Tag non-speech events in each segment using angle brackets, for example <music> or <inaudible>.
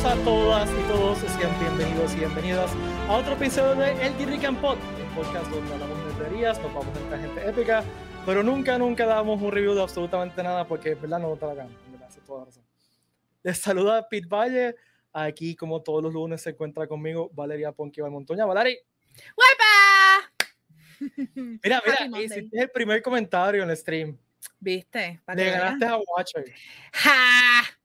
Saludos a todas y todos, sean bienvenidos y bienvenidas a otro episodio de El Guirrican Pod, el podcast donde hablamos de teorías, nos vamos a gente épica, pero nunca, nunca damos un review de absolutamente nada porque, verdad, no está la gana, verdad, toda razón. Les saluda Pete Valle, aquí como todos los lunes se encuentra conmigo Valeria Ponque Montoña. Valeria. ¡Huepa! Mira, mira, hiciste el primer comentario en el stream. ¿Viste? Le ganaste a Watcher. ¡Ja!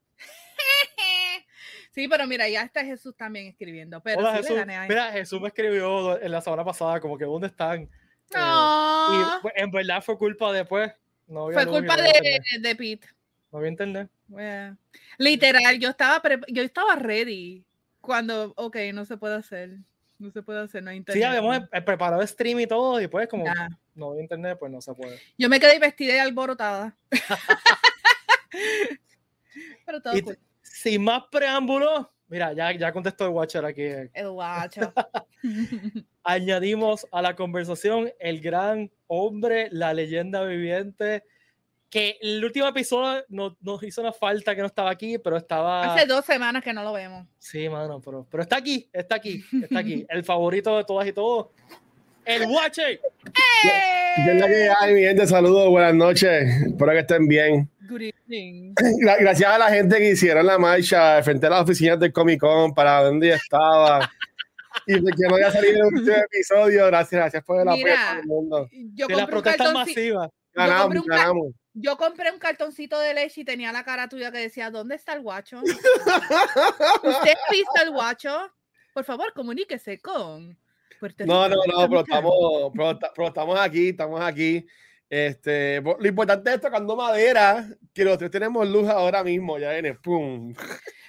Sí, pero mira, ya está Jesús también escribiendo. Pero Hola, sí Jesús. le gané a Mira, Jesús me escribió en la semana pasada como que ¿dónde están? Eh, No. y pues, en verdad fue culpa después. No Fue culpa de, de Pete. No había internet. Well, Literal, yo estaba, yo estaba ready cuando, ok, no se puede hacer. No se puede hacer, no hay internet. Sí, habíamos eh, preparado stream y todo, y pues como Ya. no había internet, pues no se puede. Yo me quedé vestida y alborotada. <laughs> <laughs> pero todo Y cool. Sin más preámbulos, mira, ya, ya contestó el Watcher aquí. eh. El guacho. <laughs> Añadimos a la conversación el gran hombre, la leyenda viviente, que el último episodio no- nos hizo una falta que no estaba aquí, pero estaba... Hace dos semanas que no lo vemos. Sí, mano, pero, pero está aquí, está aquí, está aquí. El favorito de todas y todos, el Watcher. ¿Qué es la que hay, mi gente? Saludos, buenas noches. Espero que estén bien. Good evening. Gra- Gracias a la gente que hicieron la marcha frente a las oficinas del Comic Con para donde yo estaba. Y porque no había salido el último episodio. Gracias, gracias por el apoyo Mira, a todo el mundo. Yo De la compré, un protesta masiva. Ganamos, compré un ca- ganamos. yo compré un cartoncito de leche y tenía la cara tuya que decía, ¿dónde está el guacho? <laughs> ¿Usted ha visto el guacho? Por favor, comuníquese con Puerto No, no, no, pero estamos, pero, pero estamos aquí, estamos aquí. Este, lo importante es tocando madera, que los tres tenemos luz ahora mismo, ya viene, pum.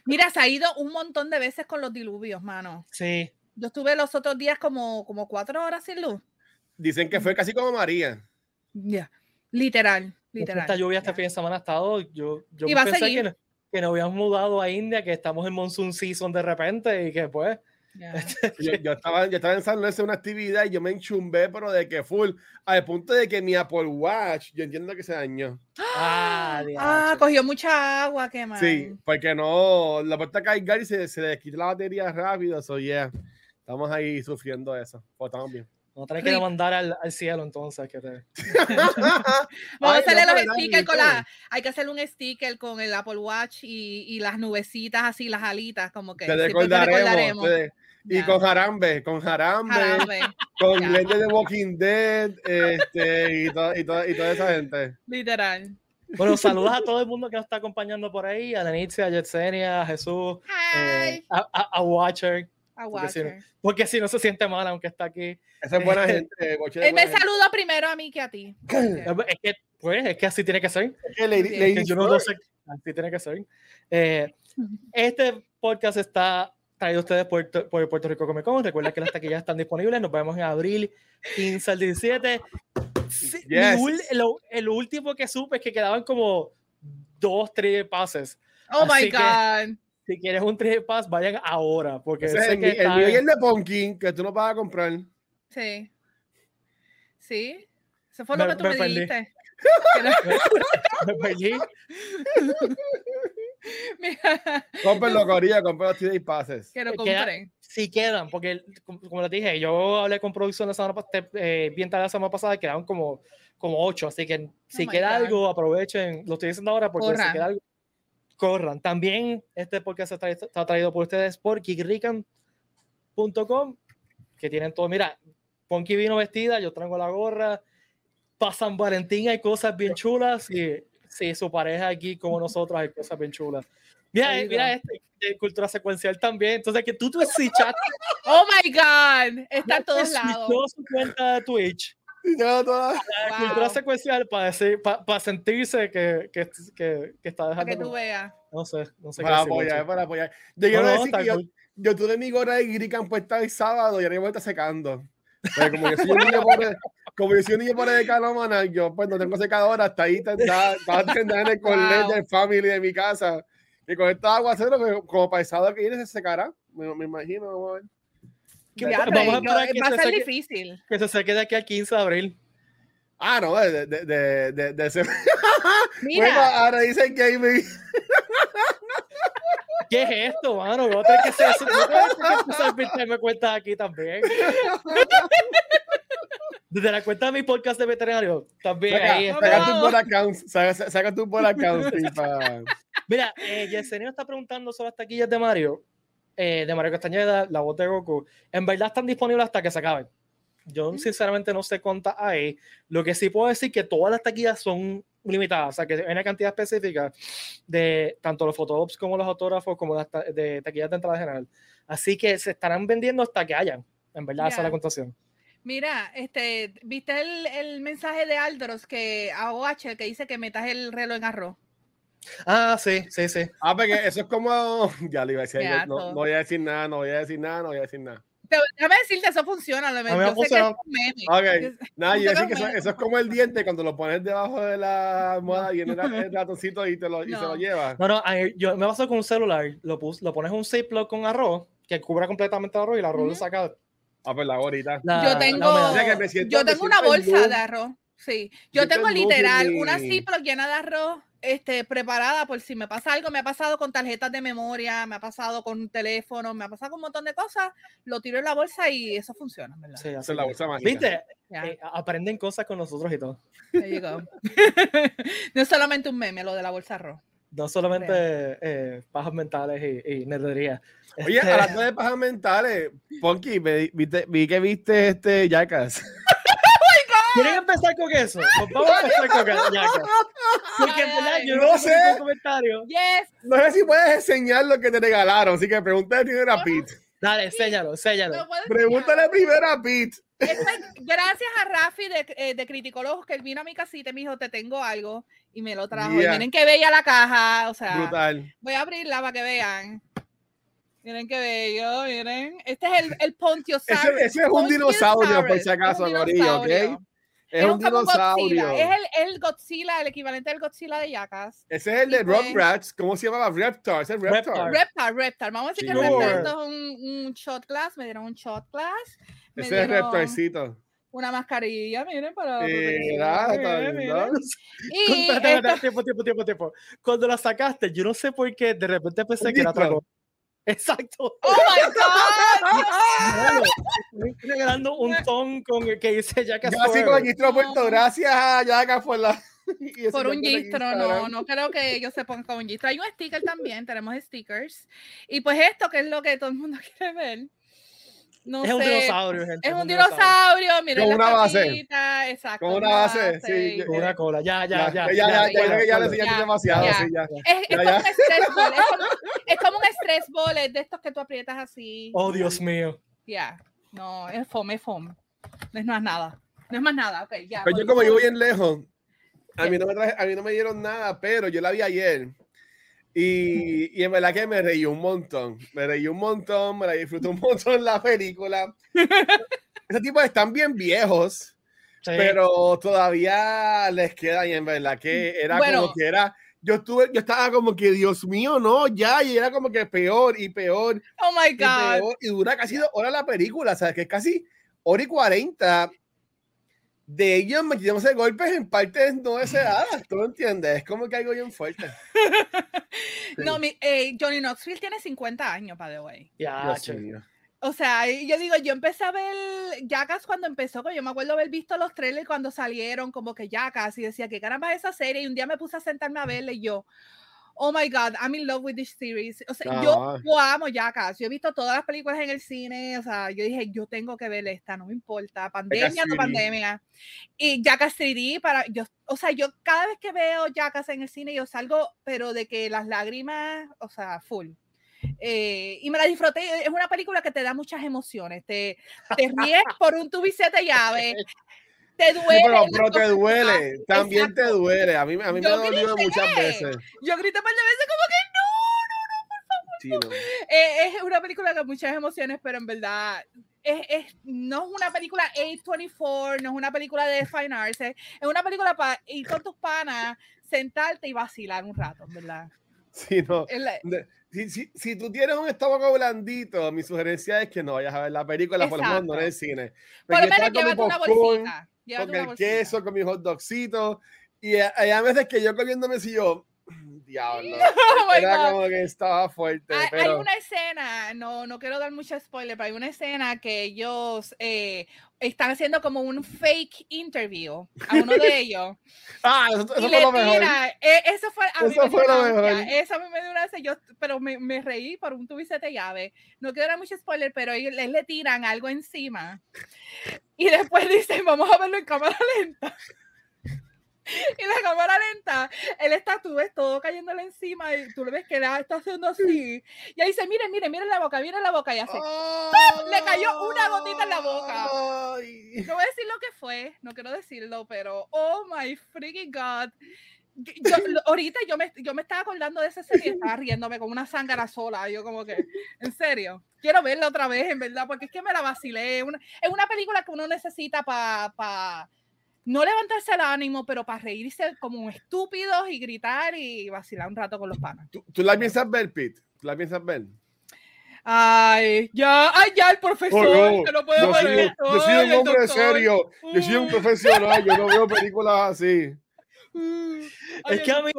Mira, se ha ido un montón de veces con los diluvios, mano. Sí. Yo estuve los otros días como, como cuatro horas sin luz. Dicen que fue casi como María. Ya, literal, Esta literal. lluvia este ya. fin de semana ha estado. Yo, yo pensé que, no- que nos habíamos mudado a India, que estamos en monsoon season de repente y que pues. <laughs> Yo, yo estaba, yo estaba pensando en hacer una actividad y yo me enchumbé, pero de que full, al punto de que mi Apple Watch, yo entiendo que se dañó. Ah, Ah, diache. cogió mucha agua, qué mal. Sí, porque no, la puerta cargar y se, se le quita la batería rápido, so yeah. Estamos ahí sufriendo eso, pero estamos bien. Vamos a tener que mandar al, al cielo entonces. Que te... <laughs> Vamos a hacerle no, los stickers con la. Hay que hacerle un sticker con el Apple Watch y, y las nubecitas así, las alitas, como que. Te siempre recordaremos. te- y con Jarambe, con Jarambe, Jarabe, con ya. Glenda de Walking Dead, este, y, to- y, to- y toda esa gente. literal. Bueno, saludos a todo el mundo que nos está acompañando por ahí: a Lenicia, a Yetsenia, a Jesús, eh, a, a- a Watcher. a porque si no-. Porque si no se siente mal, aunque está aquí. Esa es buena gente. Boche de Él me gente. saludó primero a mí que a ti. <laughs> Es que, pues, es que así tiene que ser. Es que yo no lo sé, así tiene que ser. Eh, este podcast está traído a ustedes por, por Puerto Rico Comic Con. Recuerden que las taquillas están disponibles. Nos vemos en abril 15 al 17. Sí, Yes. ul- lo- el último que supe es que quedaban como dos, tres pases. Oh my Así que- God. Si quieres un tres pass, vayan ahora. Porque sé el, que el mío y el de Pumpkin, que tú no vas a comprar. Sí. Sí. Eso fue Me- lo que tú me me, dijiste. <laughs> Me perdí. <laughs> <laughs> <laughs> Mira, Cómprenlo, Corilla, compren los TD Passes. que lo compré. Sí quedan, porque como, les dije, yo hablé con producción la semana pasada, bien tarde la semana pasada, y quedaban como, como ocho, así que si Oh queda God. algo, aprovechen, lo estoy diciendo ahora porque si Corran. queda algo, corran. También este podcast está, traído- está traído por ustedes por kickrican.com, que tienen todo, mira, Ponky vino vestida, yo traigo la gorra, para San Valentín hay cosas bien chulas, y si su pareja aquí como nosotros hay cosas bien chulas. Mira, Ahí mira este, de cultura secuencial también, entonces que tú tú switchaste Oh my God. Está en todos lados. su cuenta de Twitch ya toda- la Wow. cultura secuencial para decir, para sentirse que, que, que, que está Para dejando. que tú veas. no sé, no sé Para qué decir, apoyar, Lucho. para apoyar. Yo No, quiero no, decir que yo, cool. yo tuve mi gorra de Grican puesta el sábado y ahora mismo está secando. Pero como yo soy un niño pobre, como yo soy un niño pobre de Calomana, yo pues no tengo secadora, hasta ahí está, está, está tendida <laughs> en el Wow. del family de mi casa. Y con esta aguacero, pues, como sábado que viene se secará, me, me imagino. Vamos a ver. Vamos a esperar que va a se ser seque- difícil. Que se seque de aquí al 15 de abril. Ah, no, de, de, de, de, de ese- <laughs> Mira, Bueno, ahora dicen gaming. <laughs> ¿Qué es esto, mano? Voy a tener que empezar a pintarme cuentas aquí también. Desde la cuenta de mi podcast de veterinario, también Saca, ahí saca está. tu bot account, saca, saca tu bot account, tipa. Mira, eh, Yesenia está preguntando sobre las taquillas de Mario, eh, de Mario Castañeda, la voz de Goku. En verdad están disponibles hasta que se acaben. Yo sinceramente no sé cuántas hay. Lo que sí puedo decir que todas las taquillas son limitadas, o sea que hay una cantidad específica de tanto los fotographs como los autógrafos como las ta- de taquillas de entrada general. Así que se estarán vendiendo hasta que hayan. En verdad, esa es la contación. Mira, este, ¿viste el, el mensaje de Aldros que a OH que dice que metas el reloj en arroz? Ah, sí, sí, sí. Ah, porque eso es como. <laughs> Ya le iba a decir. Yo no, no voy a decir nada, no voy a decir nada, no voy a decir nada. Te, déjame decirte, eso funciona. Lo, ha yo sé que es funcionado. un meme. Ok. Nada, yo Eso decir que eso, eso es como el diente cuando lo pones debajo de la almohada y viene el, el <laughs> ratoncito y, te lo, y se lo No. lleva. No, no, yo me pasó con un celular, lo, pus, lo pones en un Ziploc con arroz, que cubra completamente el arroz y el arroz lo saca. Ah, pues la ahorita. yo tengo, yo tengo una bolsa de arroz. Sí, yo tengo literal una Ziploc llena de arroz este, preparada por si me pasa algo. Me ha pasado con tarjetas de memoria, me ha pasado con teléfono, me ha pasado con un montón de cosas. Lo tiro en la bolsa y eso funciona, ¿verdad? Sí, es la bolsa mágica. ¿Viste? Eh, aprenden cosas con nosotros y todo. there you go. <laughs> no es solamente un meme lo de la bolsa de arroz. No solamente eh, pajas mentales y, y nerdería. Oye, Este, hablando de pajas mentales, Ponky, me- viste- vi que viste este Jackass. <laughs> ¿Quieren empezar con eso? Pues vamos a empezar con Jackass. Porque en verdad yo No no sé. comentario. Yes, No sé si puedes enseñar lo que te regalaron, así que pregúntale primero a Pete. Dale, enséñalo, enséñalo. Pregúntale primero a Pete. Esto es gracias a Rafi de, eh, de Criticólogos que vino a mi casita y me dijo, te tengo algo y me lo trajo. Yeah. Y miren qué bella la caja, o sea, Brutal. voy a abrirla para que vean. Miren qué bello, miren. Este es el, el Pontiosaurus. Ese, ese es un dinosaurio, por si acaso, Corillo, ¿ok? Es un dinosaurio. Godzilla. Es el, el Godzilla, el equivalente del Godzilla de Jackass. Ese es el de pues- Rugrats. ¿Cómo se llamaba? Reptar. Ese es Reptar. Reptar. Reptar, Reptar. Vamos a decir que Sure. Reptar esto es un, un shot glass. Me dieron un shot glass. Me Ese es Reptarcito. Una mascarilla, miren, para. Miren. Y tiempo, tiempo, tiempo, tiempo. Cuando la sacaste, yo no sé por qué, de repente pensé que era otra cosa. Exacto. ¡Oh my <laughs> God! Bueno, estoy regalando un ton con el que dice Jackass Yo así con el gistro puesto. No. Gracias a Jackass por la. <laughs> Por un gistro, no, no creo que ellos se pongan con un gistro. Hay un sticker también, tenemos stickers. Y pues esto, que es lo que todo el mundo <laughs> quiere ver. No Es un sé, dinosaurio, gente. Es un dinosaurio, miren Con una base. exacto. Con una base, sí, Con una cola. Ya, Ya, ya, ya, ya. ya, ya, ya, ya, ya, ya le ya, enseñaste ya, demasiado, ya. sí, ya. Es, como ya. un stress ball, es como, es como un stress ball, es de estos que tú aprietas así. Oh, Dios mío. Ya, no, es fome, es fome. No es más nada. No es más nada, ok, ya. Pero yo como yo voy bien lejos, a mí, no me traje- a mí no me dieron nada, pero yo la vi ayer. Y, y en verdad que me reí un montón. Me reí un montón, me la disfruté un montón la película. Esos tipos están bien viejos, Sí. pero todavía les queda y en verdad que era Bueno. como que era... Yo estuve, yo estaba como que, Dios mío, no, ya, y era como que peor y peor Oh my y God. peor, y dura casi dos horas la película, sea, que es casi hora y cuarenta de ellos metiéndose golpes en partes no deseadas, ¿tú entiendes? Es como que algo bien fuerte. <laughs> No, mi, eh, Johnny Knoxville tiene 50 años, by the way. Ya, mío. O sea, yo digo, yo empecé a ver Jackass cuando empezó, yo me acuerdo haber visto los trailers cuando salieron, como que Jackass, y decía, ¿qué caramba es esa serie? Y un día me puse a sentarme a verla y yo, oh my God, I'm in love with this series. O sea, yo, Ah. yo amo Jackass. Yo he visto todas las películas en el cine, o sea, yo dije, yo tengo que ver esta, no me importa, pandemia, no 3D. pandemia. Y Jackass 3D, para, yo, o sea, yo cada vez que veo Jackass en el cine, yo salgo, pero de que las lágrimas, o sea, full. Eh, y me la disfruté. Es una película que te da muchas emociones. Te, te ríes <laughs> por un tubo y Te Sí, duele. pero, te duele, también te duele. A mí, a mí me ha dolido muchas veces. Yo grité un par de veces como que Sí, no. Eh, es una película con muchas emociones, pero en verdad es, es- no es una película A24, no es una película de Fine Arts, es, es una película para ir con tus panas, sentarte y vacilar un rato, verdad. Sí, no. Es la- De- Si, si, si tú tienes un estómago blandito, mi sugerencia es que no vayas a ver la película, por lo menos no en el cine. por Porque lo menos llévate una bolsita. llévate con una el bolsita. queso, con mi hot dogcito. Y hay a veces que yo comiéndome si yo, diablo. <laughs> Oh Era como que estaba fuerte. Hay, hay pero... una escena, no, no quiero dar mucho spoiler, pero hay una escena que ellos eh, están haciendo como un fake interview a uno de <laughs> ellos. Ah, eso, eso fue lo mejor. tira, eh, eso fue, a Eso fue lo mejor. Eso a mí me dio una yo, pero me, me reí por un tubicete llave. No quiero dar mucho spoiler, pero ellos les le tiran algo encima. Y después <laughs> dicen, vamos a verlo en cámara lenta. <laughs> Y la cámara lenta, él está, tú ves todo cayéndole encima y tú le ves que la está haciendo así. Y ahí dice, miren, miren, miren la boca, miren la boca y hace. Le cayó una gotita en la boca. No voy a decir lo que fue, no quiero decirlo, pero oh my freaking god. Yo, ahorita yo me, yo me estaba acordando de esa serie y estaba riéndome con una zángara sola. Yo como que, en serio, quiero verla otra vez, en verdad, porque es que me la vacilé. Una- es una película que uno necesita para no levantarse el ánimo, pero para reírse como estúpidos y gritar y vacilar un rato con los panas. ¿Tú, tú la piensas ver, Pete? ¿Tú la piensas ver? Ay, ya, ay, ya, el profesor, Oh, no, que no puede yo, ver soy, yo un hombre doctor. serio. Yo soy un Mm. profesional. Yo no veo películas así. Ay, Es que a mí,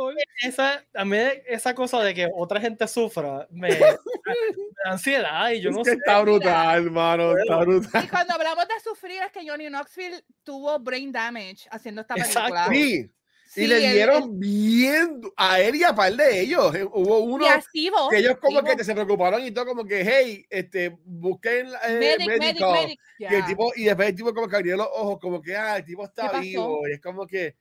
esa, a mí esa cosa de que otra gente sufra me, <laughs> ansiedad y yo Es no que sé. está brutal, hermano. Está brutal. Y cuando hablamos de sufrir es que Johnny Knoxville tuvo brain damage haciendo esta Exacto. película. Sí. Sí, y le dieron él- bien a él y a par de ellos. Eh, Hubo uno activo, que ellos como que se preocuparon y todo como que, hey, este, busquen eh, Medic, medic, médico. medic. Y, el tipo, y después el tipo como que abrió los ojos, como que, ah, el tipo ¿Qué está vivo. Y es como que,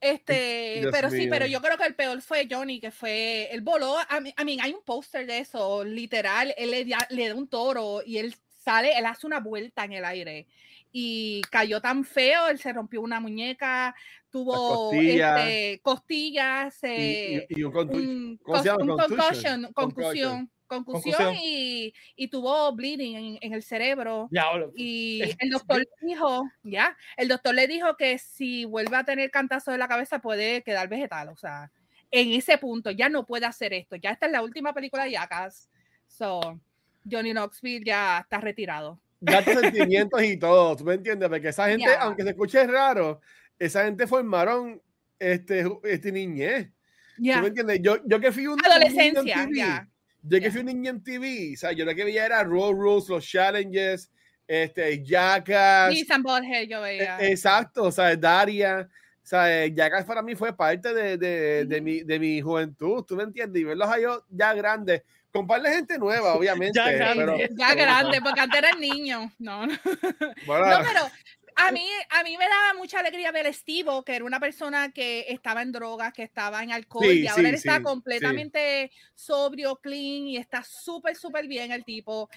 Este, Dios pero sí, pero yo creo que el peor fue Johnny, que fue, él voló, a mí, a mí hay un póster de eso, literal, él le, da- le da un toro y él sale, él hace una vuelta en el aire y cayó tan feo, él se rompió una muñeca, tuvo costillas. este, costillas, y, eh, y- y un un, Contusion. concussion, Concussion. Concusión, concusión y, y tuvo bleeding en, en el cerebro. Diablo. Y <laughs> el doctor le dijo, ya, el doctor le dijo que si vuelve a tener cantazo de la cabeza puede quedar vegetal, o sea, en ese punto ya no puede hacer esto, ya esta es la última película de Jackass, so Johnny Knoxville ya está retirado. Ya <laughs> tus sentimientos y todo, ¿tú me entiendes? Porque esa gente, Ya. aunque se escuche raro, esa gente formaron este, este niñez. ¿Tú Ya, me entiendes? Yo, yo que fui un, un niño en adolescencia, TV, ya. Yo que ya. fui un niño en TV, o sea, yo lo que veía era Road Rules, los challenges, este, Jackass, and Butthead yo eh, veía. exacto, o sea, Daria, o sea, eh, Jackass para mí fue parte de, de, de Ujú. mi, de mi juventud, ¿tú me entiendes? Y verlos a ellos ya grandes, con par de gente nueva, <laughs> obviamente, Ya grande. pero, ya grande, <laughs> porque antes era niño, no, no. bueno, No, pero a mí, a mí me daba mucha alegría ver a Estivo, que era una persona que estaba en drogas, que estaba en alcohol, Sí, y ahora sí, él está sí, completamente sobrio, clean, y está súper, súper bien el tipo.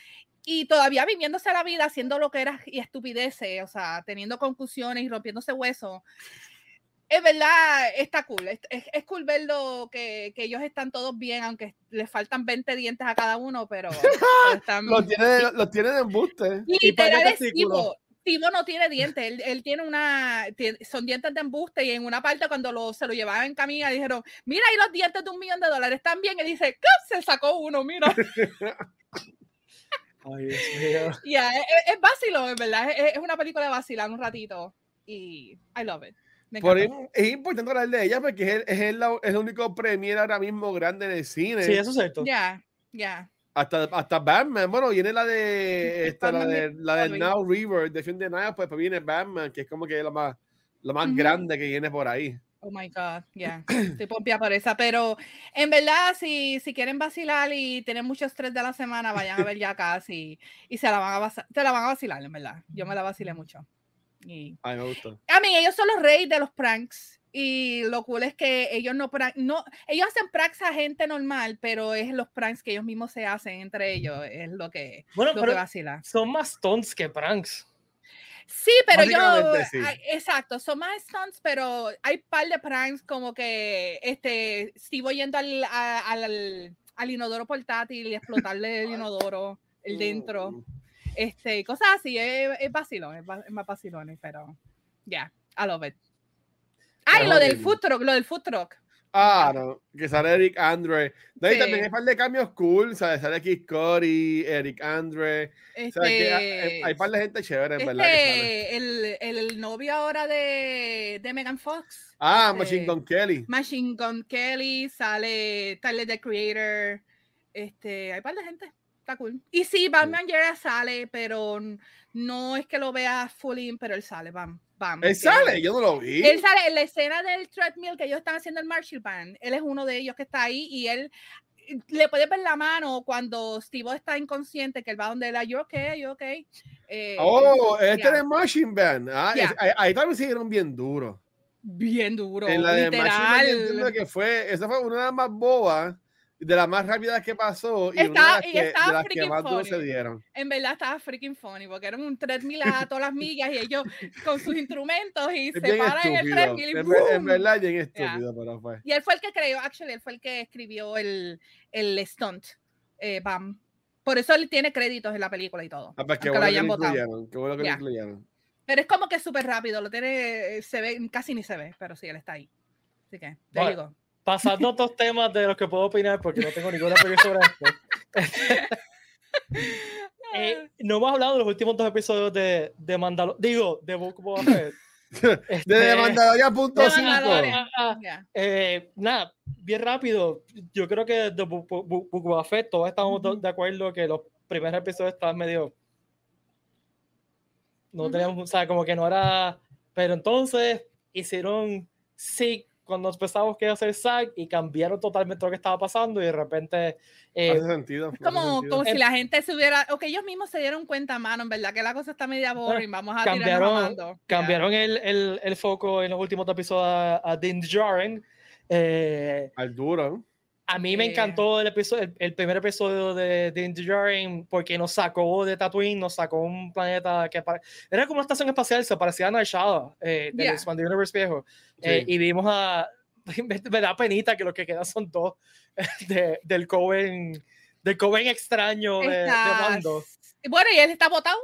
Y todavía viviéndose la vida, haciendo lo que era y estupideces, o sea, teniendo concusiones y rompiéndose huesos. Es verdad, está cool. Es, es- cool verlo que, que ellos están todos bien, aunque les faltan 20 dientes a cada uno, pero, pero <laughs> están, los tiene, los tiene de embuste. Y Literal es Tivo no tiene dientes, él, él tiene una, son dientes de embuste y en una parte cuando lo, se lo llevaban en camilla dijeron, mira ahí los dientes de un millón de dólares también, y dice, ¿qué? Se sacó uno, mira. <laughs> Ay, Dios mío. Ya, es, es- es vacilo, en verdad, es, es una película de vacilar un ratito y I love it. Por ahí es importante hablar de ella porque es el, es el, es el único premier ahora mismo grande en el cine. Sí, eso es cierto. Ya, ya. Hasta, hasta Batman, bueno, viene la de <laughs> esta, la de, la de. Now River, de fin de pues, pues viene Batman, que es como que lo más, lo más Ujú. grande que viene por ahí. Oh my God, ya. Estoy pompía por esa, pero en verdad, si, si quieren vacilar y tienen mucho estrés de la semana, vayan a ver ya <laughs> casi y se la van a, se la van a vacilar, en verdad. Yo me la vacilé mucho. Y Ay, me gustó. a mí, ellos son los reyes de los pranks. Y lo cool es que ellos no, no ellos hacen pranks a gente normal, pero es los pranks que ellos mismos se hacen entre ellos, es lo que, Bueno, lo que pero vacila. son más stunts que pranks. Sí, pero yo, sí. exacto, son más stunts, pero hay par de pranks como que este Steve yendo al, a- al, al inodoro portátil y explotarle el <laughs> inodoro, el dentro, Mm. este, cosas así, es, es vacilón, es, es más vacilón, pero ya, I love it. Ay, Pero lo del food truck, lo del food truck. Ah, no, que sale Eric Andre. De ahí también hay un par de cambios cool, ¿sabes? Sale Keith Cody, Eric Andre. Este, hay, hay un par de gente chévere, en este, verdad. Que sale. el, el novio ahora de, de Megan Fox. Ah, este, Machine Gun Kelly. Machine Gun Kelly, sale Tyler the Creator. Este, hay par de gente. Está cool. Y sí, Batman ya sale, pero no es que lo vea full in, pero él sale, Bam. Bam. Él sale, yo no lo vi. Él sale en la escena del treadmill que ellos están haciendo el Marshall Band. Él es uno de ellos que está ahí y él le puede ver la mano cuando Steve está inconsciente, que él va donde él, yo ok, yo ok. Eh, oh, yeah. este de Machine Band. Ah, Yeah. es- ahí, ahí también siguieron bien duro. Bien duro, en la de Machine Band, literal. que fue, esa fue una de las más bobas, de las más rápidas que pasó y Está- una de las y que, de las que freaking más duro funny. se dieron. En verdad estaba freaking funny, porque era un treadmill a todas las millas y ellos con sus instrumentos y Es se paran en el estúpido. treadmill y En, ver- en ¡boom! verdad, es bien Yeah. estúpido, pero fue. Y él fue el que creó, actually, él fue el que escribió el, el stunt, eh, Bam. Por eso él tiene créditos en la película y todo. Ah, pues qué lo bueno que hayan lo votado. incluyeron. Qué bueno que Ya. lo incluyeron. Pero es como que súper rápido, lo tiene, se ve, casi ni se ve, pero sí, él está ahí. Así que, te Bueno. digo. Pasando a otros temas de los que puedo opinar, porque no tengo ninguna opinión sobre esto. <laughs> Eh, no hemos hablado de los últimos dos episodios de, de Mandalor Digo, de Book of Boba Fett. <laughs> Este, De Mandalorian punto De 5. Mandalorian. ah, ah, Ya. eh, nada, bien rápido. Yo creo que de Book of Boba Fett todos estamos do- Ujú. de acuerdo que los primeros episodios estaban medio. No Ujú. teníamos, o sea, como que no era. Pero entonces hicieron sí cuando empezamos que hacer SAG y cambiaron totalmente lo que estaba pasando y de repente. eh, Hace sentido. Es hace como, sentido. como si la gente se hubiera, o que ellos mismos se dieron cuenta, mano, en verdad, que la cosa está media boring, vamos a tirarnos cambiaron, cambiaron el, el, el foco en los últimos dos episodios a, a Din Djarin. Eh, Al duro. A mí me Eh. encantó el, episodio, el, el primer episodio de Din Djarin porque nos sacó de Tatooine, nos sacó un planeta que pare- era como una estación espacial, se parecía a Night Shadow, eh, del Yeah. Expanded Universe viejo. Eh, Sí. y vimos a. Me, <laughs> me da penita que lo que quedan son dos <laughs> de- del Coven, del Coven extraño de, de Mando. Bueno, y él está votado.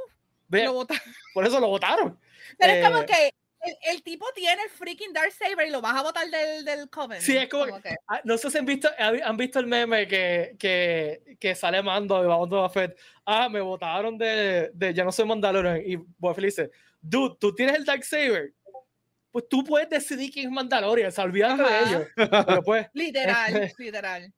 Lo por eso lo votaron. Pero es como Eh, que el, el tipo tiene el freaking Dark Saber y lo vas a votar del, del Coven. Sí, es como- que- Ah, No sé si han visto, han visto el meme que, que, que sale Mando y vamos a Fett. Ah, me votaron de, de Ya no soy Mandalorian. Y Boba Fett dice, dude, tú tienes el Darksaber. Pues tú puedes decidir quién es Mandalorian, se olvídate de ellos. Pero pues, <laughs> Literal, <laughs> literal.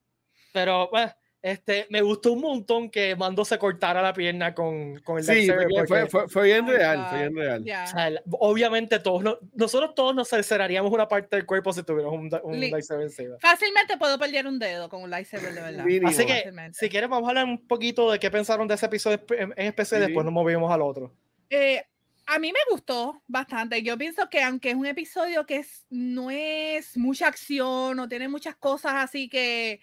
pero pues, este, me gustó un montón que Mando se cortara la pierna con, con el Sí, porque fue, fue, fue bien Oh, real. Fue bien real. Ya. o sea, el- obviamente todos no- nosotros todos nos cercenaríamos una parte del cuerpo si tuviéramos un, un Li- Darksaber encima. Fácilmente puedo perder un dedo con un lightsaber de verdad. Mínimo. Así que, si quieres, vamos a hablar un poquito de qué pensaron de ese episodio en en especial, Sí. después nos movimos al otro. Eh, a mí me gustó bastante. Yo pienso que aunque es un episodio que es, no es mucha acción, no tiene muchas cosas así que,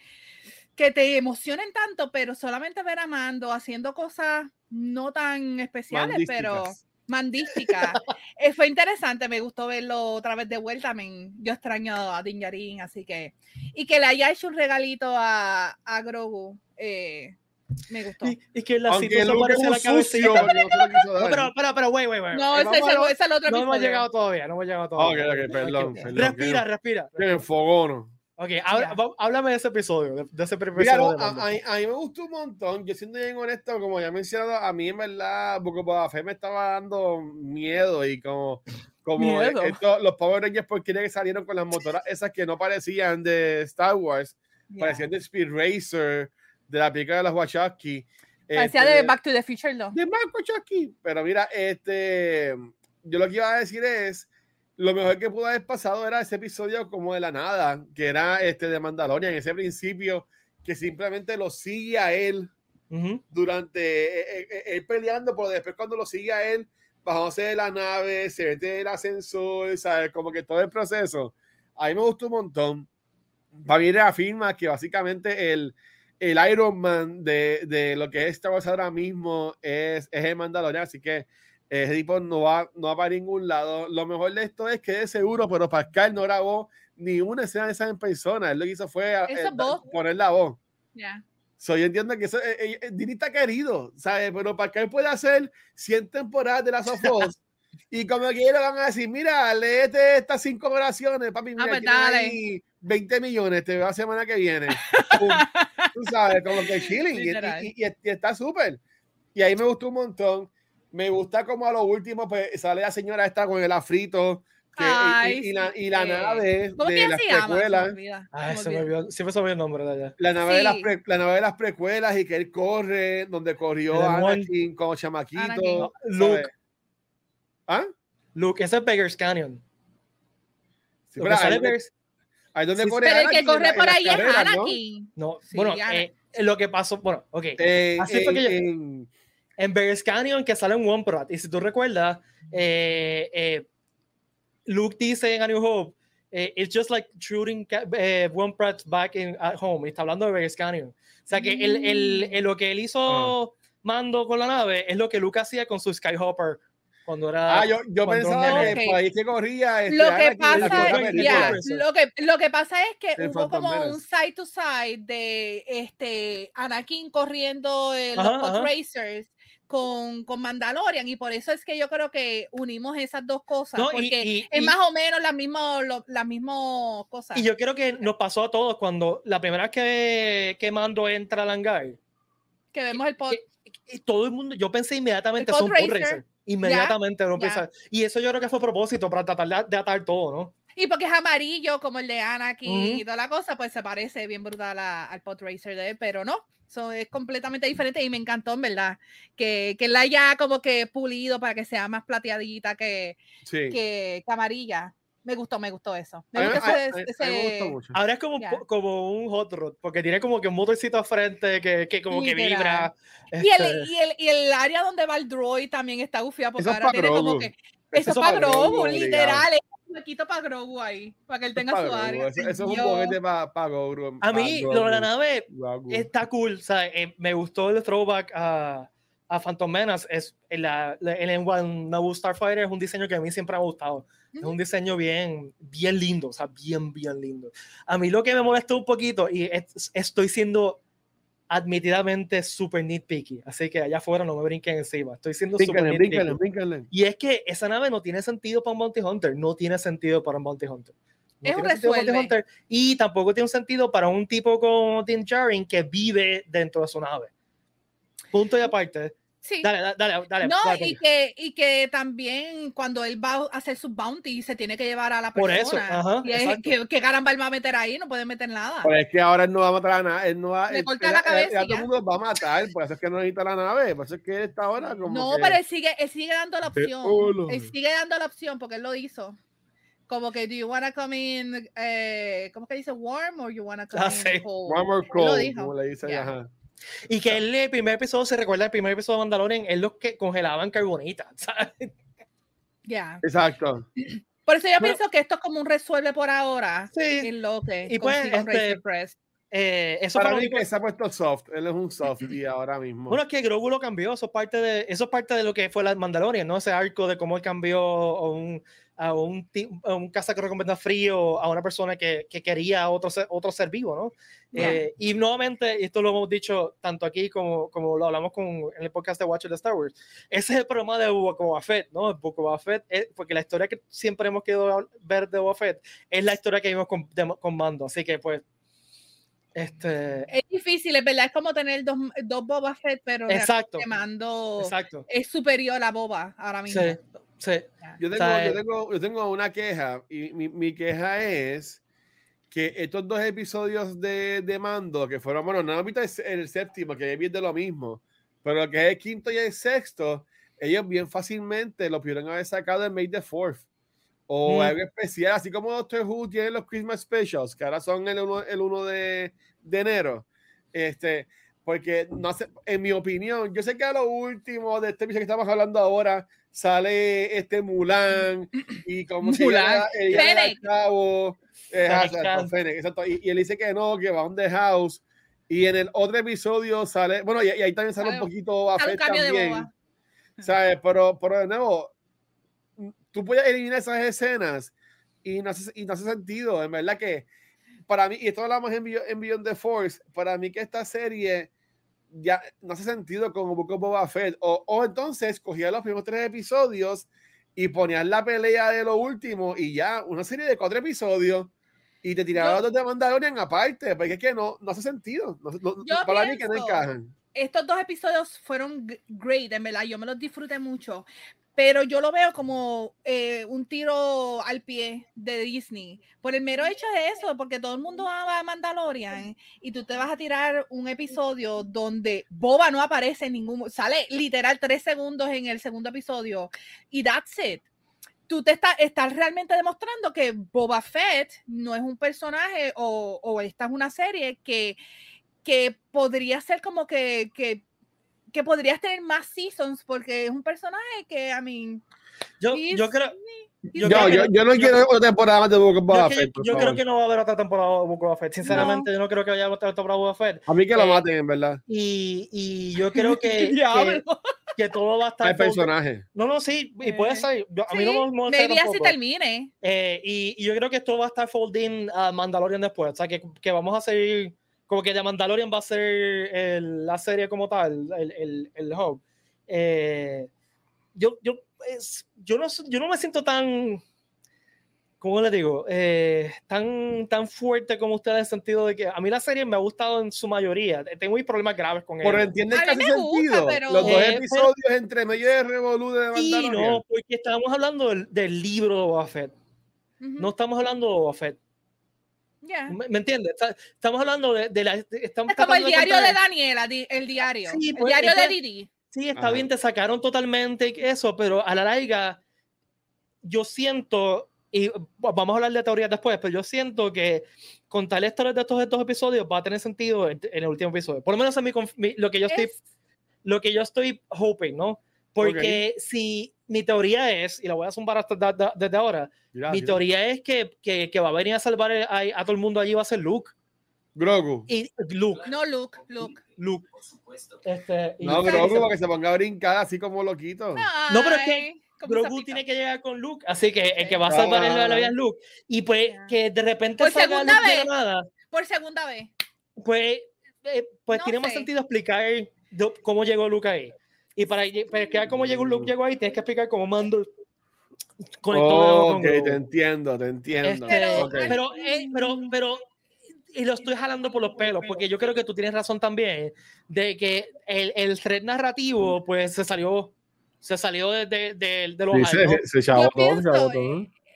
que te emocionen tanto, pero solamente ver a Mando haciendo cosas no tan especiales, pero Mandísticas. mandísticas. <laughs> Eh, fue interesante, me gustó verlo otra vez de vuelta. men, yo extraño a Din Djarin, así que... Y que le haya hecho un regalito a, a Grogu, eh, me gustó. Y, y que la Aunque es parece la porque no pero, pero, pero, wait, wait, wait. No, Eh, ese, vamos ese- a lo- ese es el otro no hemos llegado todavía, no hemos llegado todavía. ok, perdón. Ok. perdón, Respira, que- respira. que me enfogono. Ok, habla- háblame de ese episodio, de, ese primer Mira, episodio. no, a, a- a mí me gustó un montón. Yo siendo bien honesto, como ya he mencionado, a mí en verdad, porque Boba Fett me estaba dando miedo y como, como Miedo. esto- los Power Rangers porquería que salieron con las motoras esas que no parecían de Star Wars, Ya. parecían de Speed Racer, de la película de los Wachowski. Parecía este, de Back to the Future 2. de Mark Wachowski. Pero mira, este, yo lo que iba a decir es, lo mejor que pudo haber pasado era ese episodio como de la nada, que era este de Mandalorian, ese principio que simplemente lo sigue a él durante eh, eh, eh, él peleando, pero después cuando lo sigue a él, bajándose de la nave, se mete el ascensor, ¿sabes? Como que todo el proceso. A mí me gustó un montón. Para mí reafirma que básicamente el, el Iron Man de, de lo que es Star Wars ahora mismo es, es el Mandalorian, así que ese tipo no va, no va para ningún lado. Lo mejor de esto es que de seguro, pero Pascal no grabó ni una escena de esa en persona. Él lo que hizo fue eh, es poner la voz. Ya. So, yo entiendo que eso, eh, eh, Dini está querido, ¿sabes? Pero él pueda hacer 100 temporadas de las of <laughs> Us Y como quiera van a decir, mira, léete estas cinco oraciones, papi, mira, pues tienes dale. ahí 20 millones, te veo la semana que viene. Pum. <laughs> Tú sabes, como que chilling. Y, y- y- y está súper. Y ahí me gustó un montón. Me gusta como a lo último, pues sale la señora esta con el afrito. que- y- y, Ay, y la, sí, y la eh, nave ¿Cómo de las precuelas. Ay, olvidó, siempre se me olvidó el nombre de allá. La nave, de las Sí. pre- la nave de las precuelas y que él corre, donde corrió Anakin como chamaquito. Anakin. No. Luke, ¿Ah? Luke, ese es Beggar's Canyon. Sí, pero ahí, Beggar's- ahí donde Sí, sí. corre Pero el que Anakin corre por ahí es carreras, ¿no? No, Anakin. Sí, bueno, eh, lo que pasó, bueno, ok. Eh, Así fue que yo- en- Bears Canyon que sale en One Prat. Y si tú recuerdas, eh, eh, Luke dice en A New Hope, eh, it's just like shooting eh, One Prat back in, at home. Y está hablando de Bears Canyon. O sea que el, el- Mm. el- lo que él hizo Mando con la nave es lo que Luke hacía con su Skyhopper cuando era... Ah, yo, yo pensaba que Ok. por ahí que corría. este, Lo que pasa, película. eso. lo que lo que pasa es que El hubo Phantom como Menace. un side to side de este Anakin corriendo eh, los Ajá, ajá. racers con, con Mandalorian y por eso es que yo creo que unimos esas dos cosas No, y- porque y- es y- más o menos la misma lo- las mismas cosas Y yo creo que nos pasó a todos cuando la primera vez que, que Mando entra al hangar, que vemos el pod y todo el mundo, yo pensé inmediatamente, son racer. racer. Inmediatamente piensa- Y eso yo creo que fue a propósito para tratar de, de atar todo, ¿no? Y porque es amarillo como el de Anakin y toda la cosa pues se parece bien brutal a- al pod racer de él pero no eso es completamente diferente y me encantó en verdad que, que la haya como que pulido para que sea más plateadita que, Sí. que, que amarilla. Me gustó, me gustó eso. Me A gustó a- ese- a- me mucho. Ahora es como, como un hot rod, porque tiene como que un motorcito al frente que, que como que vibra. y, el, este, y, el, y el área donde va el droid también está gufiado porque Eso es ahora tiene como que. Eso Eso, es para pa' Grogu, literal. Huequito para Grogu ahí, para que él tenga Pa' su área. Eso, eso es un boquete para Grogu. a pa' mí, lo de la nave Grogu. está cool. O sea, eh, me gustó el throwback a, a Phantom Menace. Es, en el One Naboo Starfighter es un diseño que a mí siempre me ha gustado. Es un diseño bien, bien lindo, o sea, bien, bien lindo. A mí lo que me molestó un poquito, y es- estoy siendo admitidamente súper nitpicky, así que allá afuera no me brinquen encima. Estoy siendo súper nitpicky. Y es que esa nave no tiene sentido para un Bounty Hunter, no tiene sentido para un Bounty Hunter. No Es un tiene sentido para un Bounty resuelve. Hunter, y tampoco tiene un sentido para un tipo como Din Djarin que vive dentro de su nave. Punto y aparte. Sí. Dale, dale, dale. dale, No, dale, y que, y que también cuando él va a hacer sus bounty se tiene que llevar a la Por persona. eso, ajá, y es, que, que caramba él va a meter ahí, no puede meter nada. Pero es que ahora él no va a matar a nada. Él no va, Le él- corta él- la él- cabeza ya y todo el mundo va a matar. Por eso es que no necesita la nave. Por eso es que él está ahora como. No, que- pero él sigue, él sigue dando la opción. hola. Él sigue dando la opción porque él lo hizo. Como que, do you wanna come in, eh, ¿cómo que dice? Warm or you wanna come Ah, in sí. cold? Él lo call, dijo. como le dice Ya. ajá. Y que él, el primer episodio, se recuerda el primer episodio de Mandalorian, él los que congelaban carbonita, <laughs> ¿sabes? Ya. Exacto. Por eso yo Bueno. pienso que esto es como un resuelve por ahora. Sí. En lo que Y pues, este. Eh, eso Para lo mí que se ha puesto soft. Él es un soft y ahora mismo. Bueno, es que Grogu lo cambió, eso es parte de, eso es parte de lo que fue la Mandalorian, ¿no? Ese arco de cómo él cambió a un, a un, un cazacorrecompensa frío a una persona que, que quería otro ser, otro ser vivo, ¿no? Ya. Eh, y nuevamente, esto lo hemos dicho tanto aquí como, como lo hablamos con, en el podcast de Watcher de Star Wars, ese es el problema de Boba Fett, ¿no? Boba Fett, es- porque la historia que siempre hemos querido ver de Boba Fett es la historia que vimos con, de- con Mando, así que pues, este, Es difícil, es verdad, es como tener dos, dos Boba Fett, pero exacto, Mando exacto, es superior a Boba ahora mismo. sí, sí. Yo O tengo, sea, yo, eh, tengo, yo tengo una queja y mi, mi queja es que estos dos episodios de, de Mando, que fueron, bueno, no ahorita el, el séptimo, que es bien de lo mismo, pero lo que es el quinto y el sexto, ellos bien fácilmente lo pudieron haber sacado en May the Fourth o Mm. algo especial, así como Doctor Who tiene los Christmas Specials, que ahora son el 1 el uno de, de enero. Este, porque no sé, en mi opinión, yo sé que a lo último de este episodio que estamos hablando ahora sale este Mulan y como se Mulan. llama el cabo, eh, Shand. Fennec, exacto, y, y él dice que no, que va on the house. Y en el otro episodio sale, bueno, y, y ahí también sale un poquito a de también. ¿Sabes? Pero, pero de nuevo, tú puedes eliminar esas escenas y no hace, y no hace sentido. En verdad que para mí, y esto hablamos en, Beyond- en Beyond the Force, para mí que esta serie ya no hace sentido como Book of Boba Fett. O, o entonces cogía los primeros tres episodios y ponías la pelea de lo último y ya, una serie de cuatro episodios y te tiraba los de Mandalorian aparte, porque es que no, no hace sentido. para mí que no encajan. Estos dos episodios fueron great, en verdad, yo me los disfruté mucho, pero yo lo veo como eh, un tiro al pie de Disney, por el mero hecho de eso, porque todo el mundo ama a Mandalorian y tú te vas a tirar un episodio donde Boba no aparece en ningún, sale literal tres segundos en el segundo episodio y that's it. Tú te estás realmente demostrando que Boba Fett no es un personaje o, o esta es una serie que, que podría ser como que, que, que podrías tener más seasons porque es un personaje que, a mí... yo, yo creo... Yo, yo, yo, no quiero otra temporada más de Boba Fett. Yo, creo que no va a haber otra temporada de Boba Fett. Sinceramente, yo no creo que haya otra temporada de Boba Fett. A mí que lo eh, maten, en verdad. Y, y yo creo que, <laughs> que, que, todo va a estar. Hay personaje. No, no, sí, y puede ser. a mí no me molesta. Maybe así termine. Eh, y, y, yo creo que esto va a estar folding a Mandalorian después. O sea, que, que vamos a seguir. Como que The Mandalorian va a ser el, la serie como tal, el, el, el hub. Eh, yo, yo, es, yo, no, yo no me siento tan ¿cómo le digo? Eh, tan, tan fuerte como usted en el sentido de que a mí la serie me ha gustado en su mayoría. Tengo mis problemas graves con ella. Pero entiende casi sentido. Los dos eh, episodios entre medio de Revolu de Sí, no, porque estábamos hablando del, del libro de Boba Fett. No estamos hablando de Boba Fett. ¿Me, entiendes? Estamos hablando de, de la. Estamos es como el diario de, Daniela, el diario. Sí, el pues, diario de Didi. Sí, está bien, te sacaron totalmente eso, pero a la larga, yo siento y vamos a hablar de teorías después, pero yo siento que contar la historia de estos, estos episodios va a tener sentido en, el último episodio. Por lo menos a mí, lo que yo estoy, lo que yo estoy hoping, ¿no? Porque si mi teoría es, y la voy a zumbar hasta desde ahora, mi teoría es que, que, que, va a venir a salvar a, a, todo el mundo allí va a ser Luke. Grogu. Y Luke. No, Luke, Luke. Luke. Por supuesto. Este, no, Grogu, para que se ponga a brincar así como loquito. No, pero es que Grogu tiene que llegar con Luke, así que el que va a salvar la vida es Luke. Y pues que de repente por segunda vez. por segunda vez. Pues, eh, pues tiene más sentido explicar cómo llegó Luke ahí. Y para, para explicar cómo llegó Luke llegó ahí, tienes que explicar cómo Mando conectó Ok, te entiendo, te entiendo. Este, pero, eh, pero, pero, y lo estoy jalando por los pelos, porque yo creo que tú tienes razón también de que el, el thread narrativo, pues se salió se salió de, de, de, los sí, se, se todo,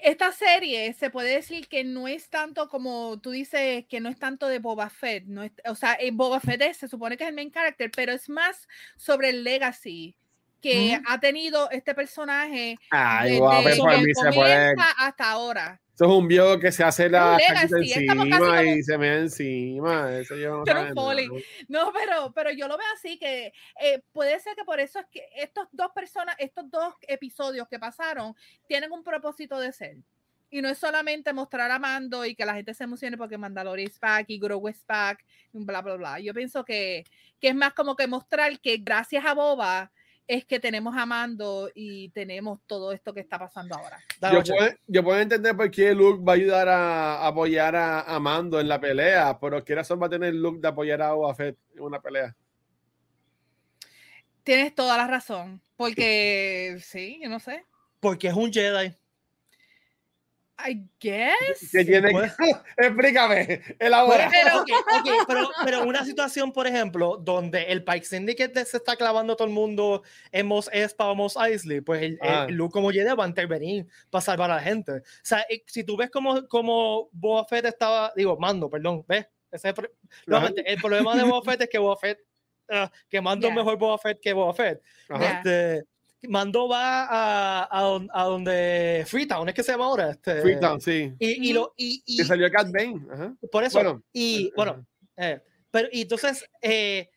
Esta serie se puede decir que no es tanto como tú dices, que no es tanto de Boba Fett. No es, o sea, en Boba Fett se supone que es el main character, pero es más sobre el legacy que ha tenido este personaje Ay, desde, hasta ahora. Esto es un viejo que se hace la encima y se me encima. Eso yo no, no, pero, pero yo lo veo así que eh, puede ser que por eso es que estos dos personas, estos dos episodios que pasaron, tienen un propósito de ser. Y no es solamente mostrar a Mando y que la gente se emocione porque Mandalorian es back y Grogu es back, bla, bla, bla. Yo pienso que, que es más como que mostrar que gracias a Boba es que tenemos a Mando y tenemos todo esto que está pasando ahora. Yo puedo, entender por qué Luke va a ayudar a, apoyar a, Mando en la pelea, pero ¿qué razón va a tener Luke de apoyar a Boba en una pelea? Tienes toda la razón, porque sí, yo no sé. Porque es un Jedi. I guess. ¿Qué tiene <laughs> Explícame, elabora. Pero, okay, pero, pero, una situación, por ejemplo, donde el Pike Syndicate se está clavando todo el mundo en Mos Espa o Mos Eisley, pues el, ah. Luke como Jedi va a intervenir para salvar a la gente. O sea, si tú ves como, como Boba Fett estaba, digo, Mando, perdón, ¿ves? Ese es el, el, problema de Boba Fett es que Boba Fett, uh, que Mando mejor Boba Fett que Boba Fett. Este, Mando va a, a, a, donde Freetown, es que se llama ahora. Este, Freetown, sí. Y, y, lo, y, y salió Cat Bane. Por eso. Bueno, y bueno, eh, pero y entonces eh,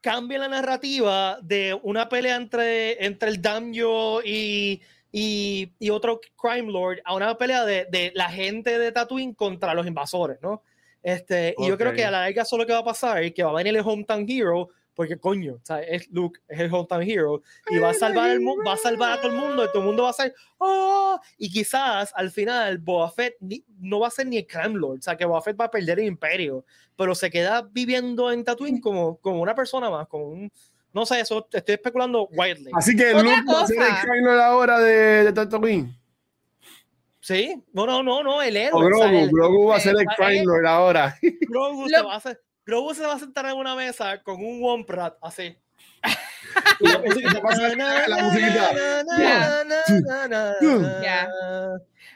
cambia la narrativa de una pelea entre, entre el Damyo y, y, y, otro Crime Lord a una pelea de, de, la gente de Tatooine contra los invasores, ¿no? Este, Y yo creo que a la larga solo que va a pasar es que va a venir el Hometown Hero porque coño, o sea, es Luke, es el hometown hero y va a salvar el mundo, va a salvar a todo el mundo y todo el mundo va a ser oh, y quizás al final Boba Fett no va a ser ni el Crime Lord, o sea, que Boba Fett va a perder el imperio, pero se queda viviendo en Tatooine como, como una persona más, como un No sé, eso estoy especulando wildly. Así que Luke va a ser el cosa. Kylo ahora de, de Tatooine. Sí, no, no, no, no, el héroe. O o sea, Grogu, el- Grogu va a ser el eh, Kylo ahora. Grogu, se va a hacer- Grogu se va a sentar en una mesa con un Womp-Rat así. Y la musiquita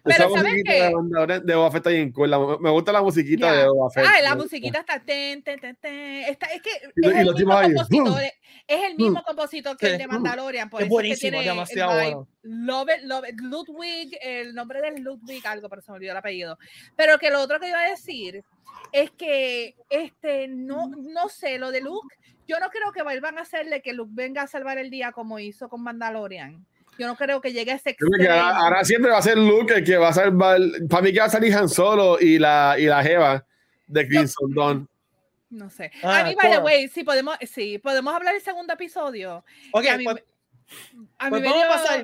Pero Esa ¿sabes qué? de Mandalorian de Boba Fett está bien cool. Me gusta la musiquita Ya. de Boba Fett. Ah, la musiquita está ten, ten, ten, ten. Está, es que Y es y el los mismo compositor, es el mismo compositor que Sí. el de Mandalorian, por Es eso es que buenísimo, tiene el demasiado bueno. Love it, love it. Ludwig, el nombre de Ludwig, algo, pero se me olvidó el apellido. Pero que lo otro que iba a decir es que este no, no sé, lo de Luke, yo no creo que vuelvan a hacerle que Luke venga a salvar el día como hizo con Mandalorian. Yo no creo que llegue a ese Creo que ahora, extremo. ahora siempre va a ser Luke el que va a salvar. Para mí que va a salir Han Solo y la, y la Jeva de Crimson Dawn. No sé. Ah, a mí, by the way, sí podemos, sí, podemos hablar del segundo episodio. Ok, a mí pues, a pues mí me vamos a pasar.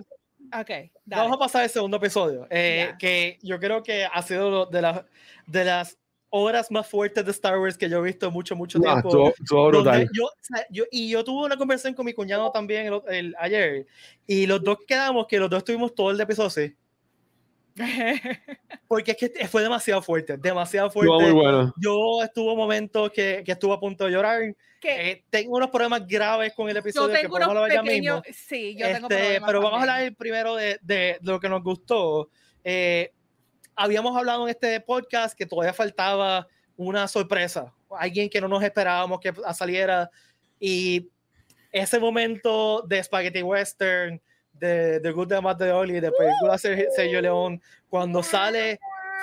Ok, dale. Vamos a pasar al segundo episodio, eh, Ya. que yo creo que ha sido de, las de las horas más fuertes de Star Wars que yo he visto mucho, mucho No, tiempo. estuvo donde brutal. yo, o sea, yo- y yo tuve una conversación con mi cuñado también el, el- ayer, y los dos quedamos que los dos estuvimos todo el episodio así, <laughs> porque es que fue demasiado fuerte, demasiado Estuvo muy fuerte. bueno. Yo estuve momentos que, que estuve a punto de llorar. que Eh, tengo unos problemas graves con el yo episodio que tengo podemos unos pequeños, sí, yo tengo Este, problemas pero vamos a hablar primero de, de lo que nos gustó. Eh, habíamos hablado en este podcast que todavía faltaba una sorpresa, alguien que no nos esperábamos que saliera y ese momento de Spaghetti Western, de The Good, The Bad, The Ugly, de película Ser- Sergio León, cuando sale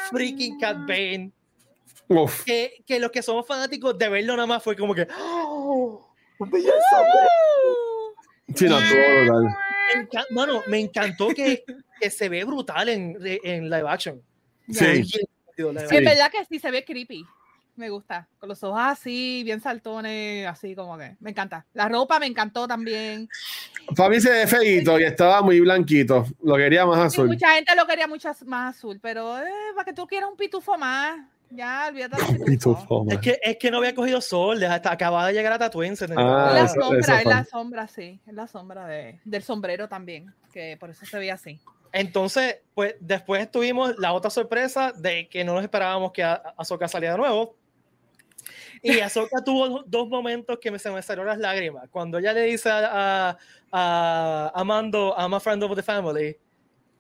freaking Cat Bane, Uf. que, que los que somos fanáticos de verlo nada más fue como que ¡Oh! belleza, Sí, no, brutal. Me enca- Mano, me encantó que, que se ve brutal en, en live action. Sí. Sí, es Sí. verdad que sí se ve creepy. Me gusta. Con los ojos así, bien saltones, así como que. Me encanta. La ropa me encantó también. Para mí se ve feíto y estaba muy blanquito. Lo quería más Sí, azul. mucha gente lo quería mucho más azul, pero eh, para que tú quieras un pitufo más, ya olvídate de. Pitufo, Es que, es que no había cogido sol, deja- hasta acababa de llegar a Tatooine. se Ah, Es la eso- sombra, es la sombra, sí. Es la sombra de, del sombrero también, que por eso se ve así. Entonces, pues después tuvimos la otra sorpresa de que no nos esperábamos que A- Ahsoka saliera de nuevo. Y <laughs> Ahsoka tuvo do- dos momentos que me, se me salieron las lágrimas. Cuando ella le dice a, a, a, a Mando, I'm a friend of the family,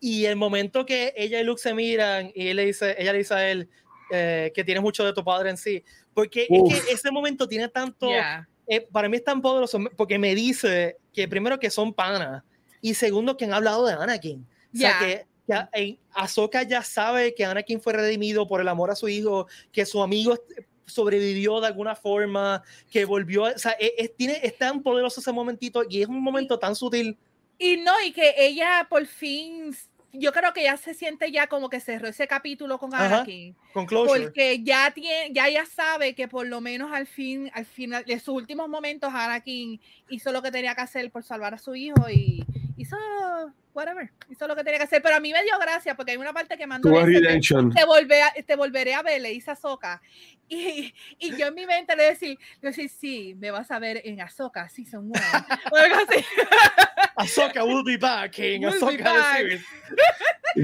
y el momento que ella y Luke se miran y él le dice, ella le dice a él eh, que tienes mucho de tu padre en sí. Porque es que ese momento tiene tanto Ya. eh, para mí es tan poderoso porque me dice que primero que son panas y segundo que han hablado de Anakin. O sea, Ya. que, que a- en- Ahsoka ya sabe que Anakin fue redimido por el amor a su hijo, que su amigo sobrevivió de alguna forma, que volvió, a- o sea, es, es- tiene, es tan poderoso ese momentito y es un momento tan sutil. Y no, y que ella por fin, yo creo que ya se siente ya como que cerró ese capítulo con Ajá. Anakin. Con closure. Porque ya tiene, ya ella sabe que por lo menos al fin, al final de sus últimos momentos, Anakin hizo lo que tenía que hacer por salvar a su hijo y hizo whatever, hizo lo que tenía que hacer. Pero a mí me dio gracia porque hay una parte que mandó te, volveré a, te volveré a ver, le dice a Ahsoka. Y, y yo en mi mente le decía, le decía, sí, me vas a ver en Ahsoka Season 1. o algo así. <laughs> Ahsoka will be back en Will be Ahsoka the back. series.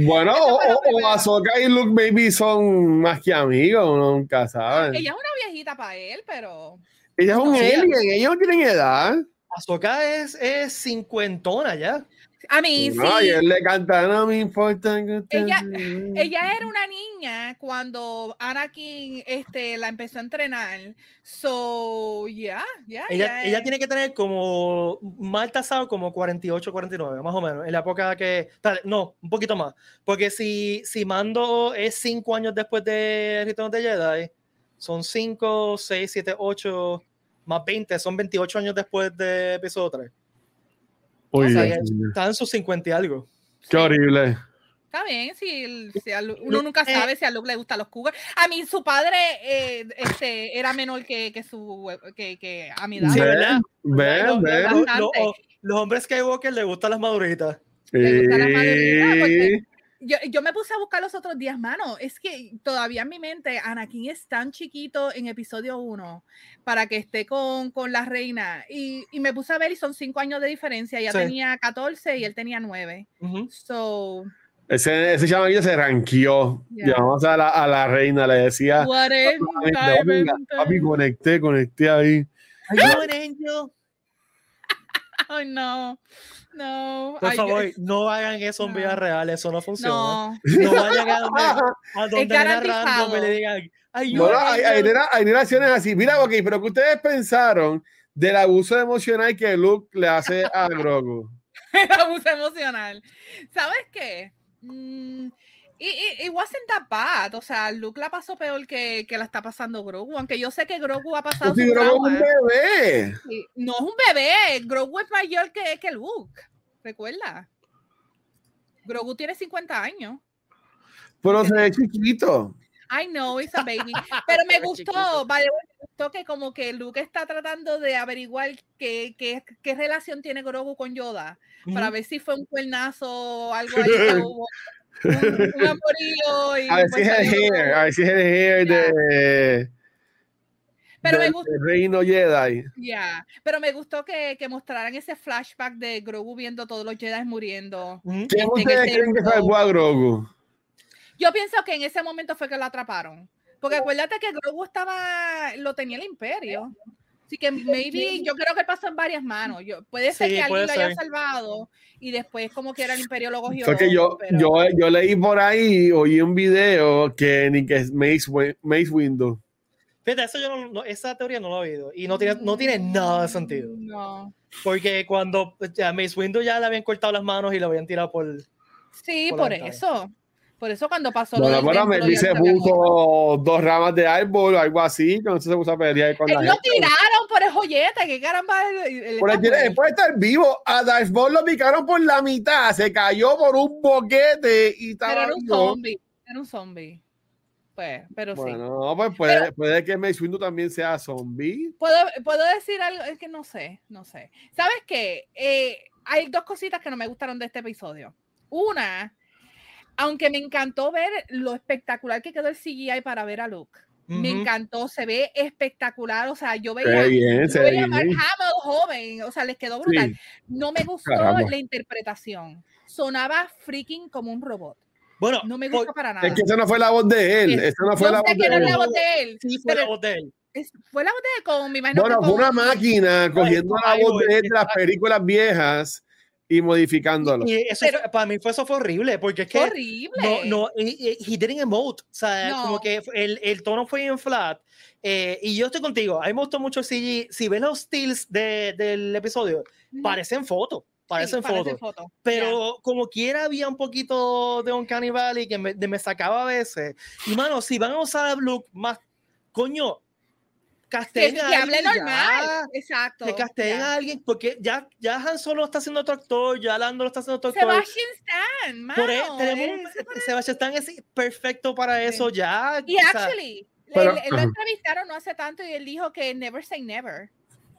Bueno, o, o. Ahsoka y Luke Baby son más que amigos, uno nunca sabe. Ella es una viejita para él, pero Ella es un alien, ellos no tienen edad. Ahsoka es, es cincuentona ya. A mí No, sí. y él le canta, no me importa Ella- sea". Ella era una niña cuando Anakin este, la empezó a entrenar. So, ya, ya. Ella, ya ella tiene que tener como mal tasado como 48, 49, más o menos, en la época que, tal, no, un poquito más, porque si, si Mando es 5 años después de Return of the Jedi, son 5, 6, 7, 8, más 20, son 28 años después de episodio 3. Uy, O sea, Dios que mío. Está en sus 50 y algo. Qué horrible. Está bien, si, si uno nunca sabe si a Luke le gustan los cougars. A mí su padre eh, este, era menor que, que su que, que a mi edad. Sí, ¿verdad? ven, Los- ven. los- los- Bastante. los hombres Skywalker les gustan las maduritas. Le gustan las maduritas, Sí. porque- yo, yo, me puse a buscar los otros días, mano. Es que todavía en mi mente, Anakin es tan chiquito en episodio 1 para que esté con, con la reina. Y, y, me puse a ver y son cinco años de diferencia. Ella tenía 14 y él tenía 9. So. Ese, ese chamaquillo se ranqueó. Yeah. Llamamos a la, a la reina, le decía. Papi, papi, conecté, conecté ahí. Ay, Ay, no. No. Por favor, no hagan eso en vida real, eso no funciona. No, no vayan a donde, <laughs> a donde random y le digan, ay, no, no hay, hay, hay, relaciones así. Mira, ok, pero que ustedes pensaron del abuso emocional que Luke le hace a Grogu? <laughs> El abuso emocional. ¿Sabes qué? Mm, y, wasn't that bad. O sea, Luke la pasó peor que, que la está pasando Grogu. Aunque yo sé que Grogu ha pasado. Sí, Grogu es un bebé. no es un bebé. Grogu es mayor que, que Luke. Recuerda. Grogu tiene 50 años. Pero se ve chiquito. I know, it's a baby. Pero me gustó, vale, me gustó que como que Luke está tratando de averiguar qué, qué, qué relación tiene Grogu con Yoda, para ver si fue un cuernazo o algo <laughs> ahí, un, un <laughs> amorío. Y a ver si es el hair, a ver si es el hair de... Pero me gustó, reino Jedi. Ya, pero me gustó que, que, mostraran ese flashback de Grogu viendo todos los Jedi muriendo. ¿Quién ustedes creen que salvó a Grogu? Yo pienso que en ese momento fue que lo atraparon. Porque acuérdate que Grogu estaba, lo tenía el imperio. Así que maybe, yo creo que pasó en varias manos. Yo, puede ser sí, que alguien lo haya salvado y después como que era el imperio lo cogió. Porque yo, pero... yo, yo leí por ahí, oí un video que ni que es Mace, Mace Windu. Fíjate, eso yo no, esa teoría no la he oído y no tiene, no tiene nada de sentido. No. Porque cuando ya Mace Windu ya le habían cortado las manos y lo habían tirado por... Sí, por, por eso. Por eso cuando pasó bueno, lo bueno, me dice puso dos ramas de árbol o algo así, que no se puso a pelear con Él la lo gente. tiraron por el joyete, que caramba. Él, él por el, puede estar vivo. A Darth Maul lo picaron por la mitad, se cayó por un boquete y estaba. Pero era un zombie. Era un zombie. Pues, pero bueno, sí. No, pues puede, pero, puede que Mace Windu también sea zombie. ¿puedo, puedo decir algo, es que no sé, no sé. ¿Sabes qué? Eh, hay dos cositas que no me gustaron de este episodio. Una, aunque me encantó ver lo espectacular que quedó el CGI para ver a Luke. Uh -huh. Me encantó, se ve espectacular. O sea, yo veía, se bien, yo veía a Mark Hamill joven, o sea, les quedó brutal. Sí. No me gustó Caramba. la interpretación. Sonaba freaking como un robot. Bueno, no me gusta por, para nada. Es que esa no fue la voz de él. Esa no fue yo la voz de no él. la voz de él. Sí, fue la voz de él. Es, fue la voz de él con mi imagino Bueno, fue una máquina cogiendo la voz de él de las películas viejas y modificándolo. Y eso pero, para mí fue eso fue horrible, porque es que horrible. no, no, he, he didn't emote, o sea, no. como que el, el, tono fue en flat. Eh, y yo estoy contigo, a mí me gustó mucho el CG. Si ves los stills de, del episodio, mm. parecen fotos. Parecen sí, fotos, foto. pero yeah. como quiera había un poquito de un Cannibal y que me, de, me sacaba a veces. Y mano, si van a usar a Luke más, coño, casteen que, que hable normal, exacto. Que casteen yeah. a alguien, porque ya, ya Han Solo está haciendo otro actor, ya Lando lo está haciendo otro actor. Sebastian Stan, mano. Por eso, tenemos, Sebastian Stan es perfecto para sí. eso ya. Y actually, pero, él, él lo entrevistaron no hace tanto y él dijo que never say never.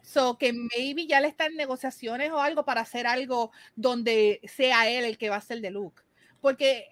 So que maybe ya le están en negociaciones o algo para hacer algo donde sea él el que va a ser de Luke. Porque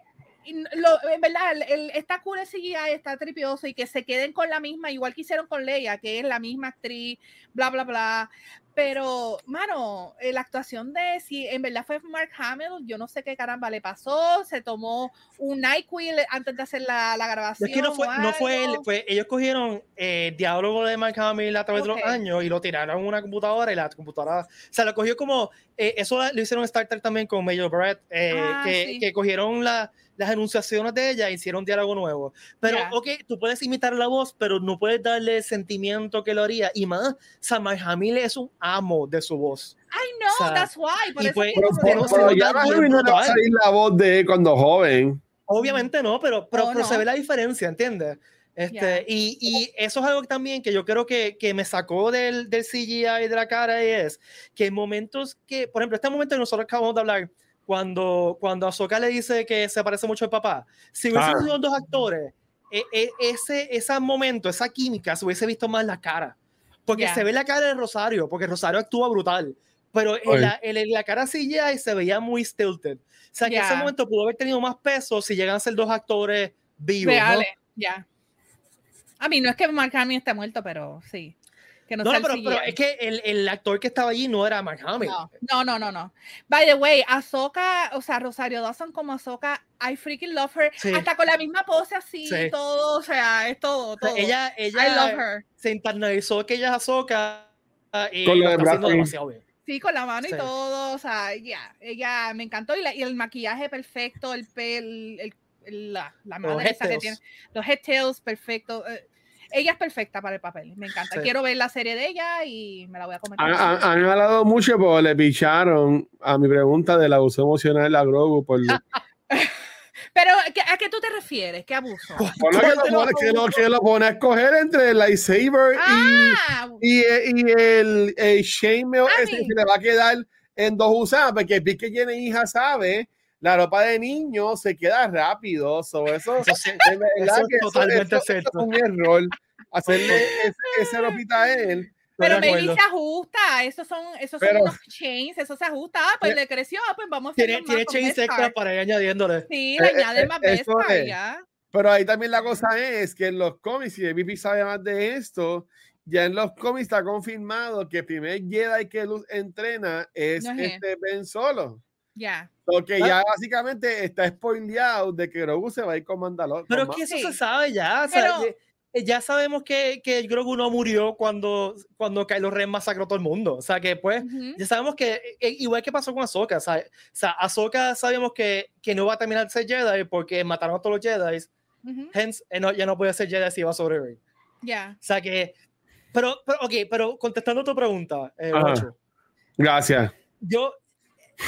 lo, en verdad, el, el, el CGI, está tripioso y que se queden con la misma, igual que hicieron con Leia, que es la misma actriz, bla, bla, bla. Pero, mano, la actuación de si en verdad fue Mark Hamill, yo no sé qué caramba le pasó, se tomó un NyQuil antes de hacer la, la grabación. Es que no fue, no fue él, fue, ellos cogieron eh, el diálogo de Mark Hamill a través okay. de los años y lo tiraron en una computadora y la computadora, o sea, lo cogió como, eh, eso lo hicieron Star Trek también con Major Brett, eh, ah, que, sí. que cogieron la las enunciaciones de ella hicieron un diálogo nuevo. Pero, yeah. ok, tú puedes imitar la voz, pero no puedes darle el sentimiento que lo haría. Y más, Samar Hamil es un amo de su voz. I know, o sea, that's why. Por y pues, pero, pero, pero ya no va a salir la voz de él cuando joven. Obviamente no, pero, pero, oh, pero no. se ve la diferencia, ¿entiendes? Este, yeah. y, y, eso es algo también que yo creo que, que me sacó del, del CGI de la cara y es que en momentos que, por ejemplo, este momento que nosotros acabamos de hablar, cuando, cuando Ahsoka le dice que se parece mucho al papá, si hubiesen ah. sido dos actores, e, e, ese, ese momento, esa química, se hubiese visto más la cara. Porque yeah. se ve la cara de Rosario, porque Rosario actúa brutal. pero en la, en la, cara CGI se veía muy stilted. O sea, que en ese momento pudo haber tenido más peso si llegan a ser dos actores vivos. Reales, ya. A mí no es que Mark Hamill esté muerto, pero sí. Que no, no, pero, pero, es que el, el, actor que estaba allí no era Mark Hamill. No, no, no, no. By the way, Ahsoka, o sea, Rosario Dawson como Ahsoka, I freaking love her. Hasta con la misma pose así, todo, o sea, es todo, todo. ella, ella I love her. se internalizó que ella es Ahsoka y con lo de demasiado bien. Sí, con la mano y todo, o sea, ya, ella me encantó y, la, y, el maquillaje perfecto, el pel, el, la, la madre esa que tiene, los headtails perfecto. Eh, ella es perfecta para el papel, me encanta. Quiero ver la serie de ella y me la voy a comentar. Han hablado mucho porque le picharon a mi pregunta del abuso emocional de la Grogu por... <laughs> Pero, ¿a qué tú te refieres? ¿Qué abuso? Bueno, que, lo pone, que, lo, que lo pone a escoger entre el lightsaber ah. y, y, el, el shame ese que se le va a quedar en dos usadas, porque el que tiene hija sabe la ropa de niño se queda rápido. eso, eso, es, totalmente eso, es un error hacerle <laughs> ese, ese ropita a él. Pero Baby se ajusta, esos son, esos son unos chains, eso se ajusta, ah, pues le creció, ah, pues vamos a Tiene, tiene chains extra para ir añadiéndole. Sí, le eh, añade eh, más veces ya. Pero ahí también la cosa es que en los cómics, y Baby sabe más de esto, ya en los cómics está confirmado que el primer Jedi que Luz entrena es, este Ben Solo. Ya. Porque ah. ya básicamente está spoileado de que Grogu se va a ir con Mandalor. Pero es que eso se sabe ya. Eh, ya sabemos que, que Grogu no murió cuando, cuando Kylo Ren masacró a todo el mundo. O sea, que pues, ya sabemos que, eh, igual que pasó con Ahsoka, o sea, Ahsoka sabemos que, que no va a terminar de ser Jedi porque mataron a todos los Jedi. Hence, eh, ya no puede ser Jedi si va a sobrevivir. Ya. O sea que, pero, pero, ok, pero contestando tu pregunta, eh, Gracias. Yo,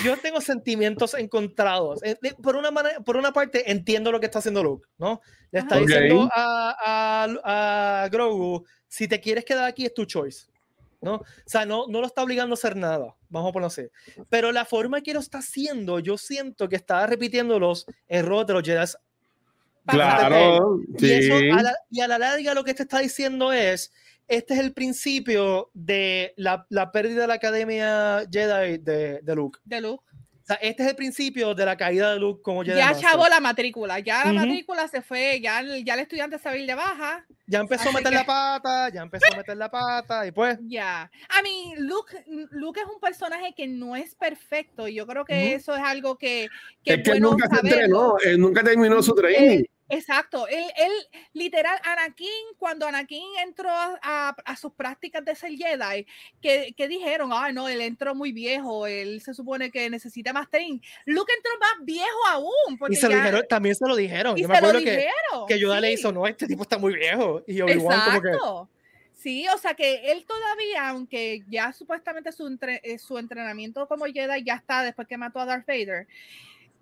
yo tengo sentimientos encontrados. Eh, por una, manera, por una parte, entiendo lo que está haciendo Luke, ¿no? Le está diciendo a, a, a, Grogu, si te quieres quedar aquí es tu choice, ¿no? O sea, no, no lo está obligando a hacer nada, vamos a ponerlo así. Pero la forma que lo está haciendo, yo siento que está repitiendo los errores de los Jedi. Claro, y, y a la larga lo que te está diciendo es, este es el principio de la, la pérdida de la Academia Jedi de, de, Luke. De Luke. O sea, este es el principio de la caída de Luke como Jedi. Ya chavó la matrícula, ya la matrícula se fue, ya, ya el estudiante se va a ir de baja. Ya empezó a meter la pata, ya empezó a meter la pata y pues. Ya. A mí, Luke, Luke es un personaje que no es perfecto. Yo creo que eso es algo que. que es que nunca se entrenó, él nunca terminó su training. Exacto, él, él, literal, Anakin, cuando Anakin entró a, a, sus prácticas de ser Jedi, que, que dijeron, ah, no, él entró muy viejo, él se supone que necesita más training. Luke entró más viejo aún. Porque y se lo dijeron, también se lo dijeron. Yo me acuerdo que, que Yoda le hizo, no, este tipo está muy viejo. Y yo igual como que... Sí, o sea que él todavía, aunque ya supuestamente su, entre, eh, su entrenamiento como Jedi ya está después que mató a Darth Vader,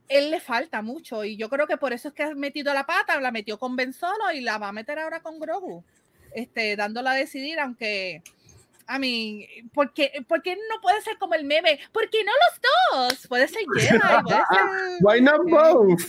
él le falta mucho y yo creo que por eso es que ha metido la pata, la metió con Ben Solo y la va a meter ahora con Grogu, este, dándola a decidir, aunque, a mí, porque, porque no puede ser como el meme, porque no los dos, puede ser <laughs> Jedi, puede ser, Why not both?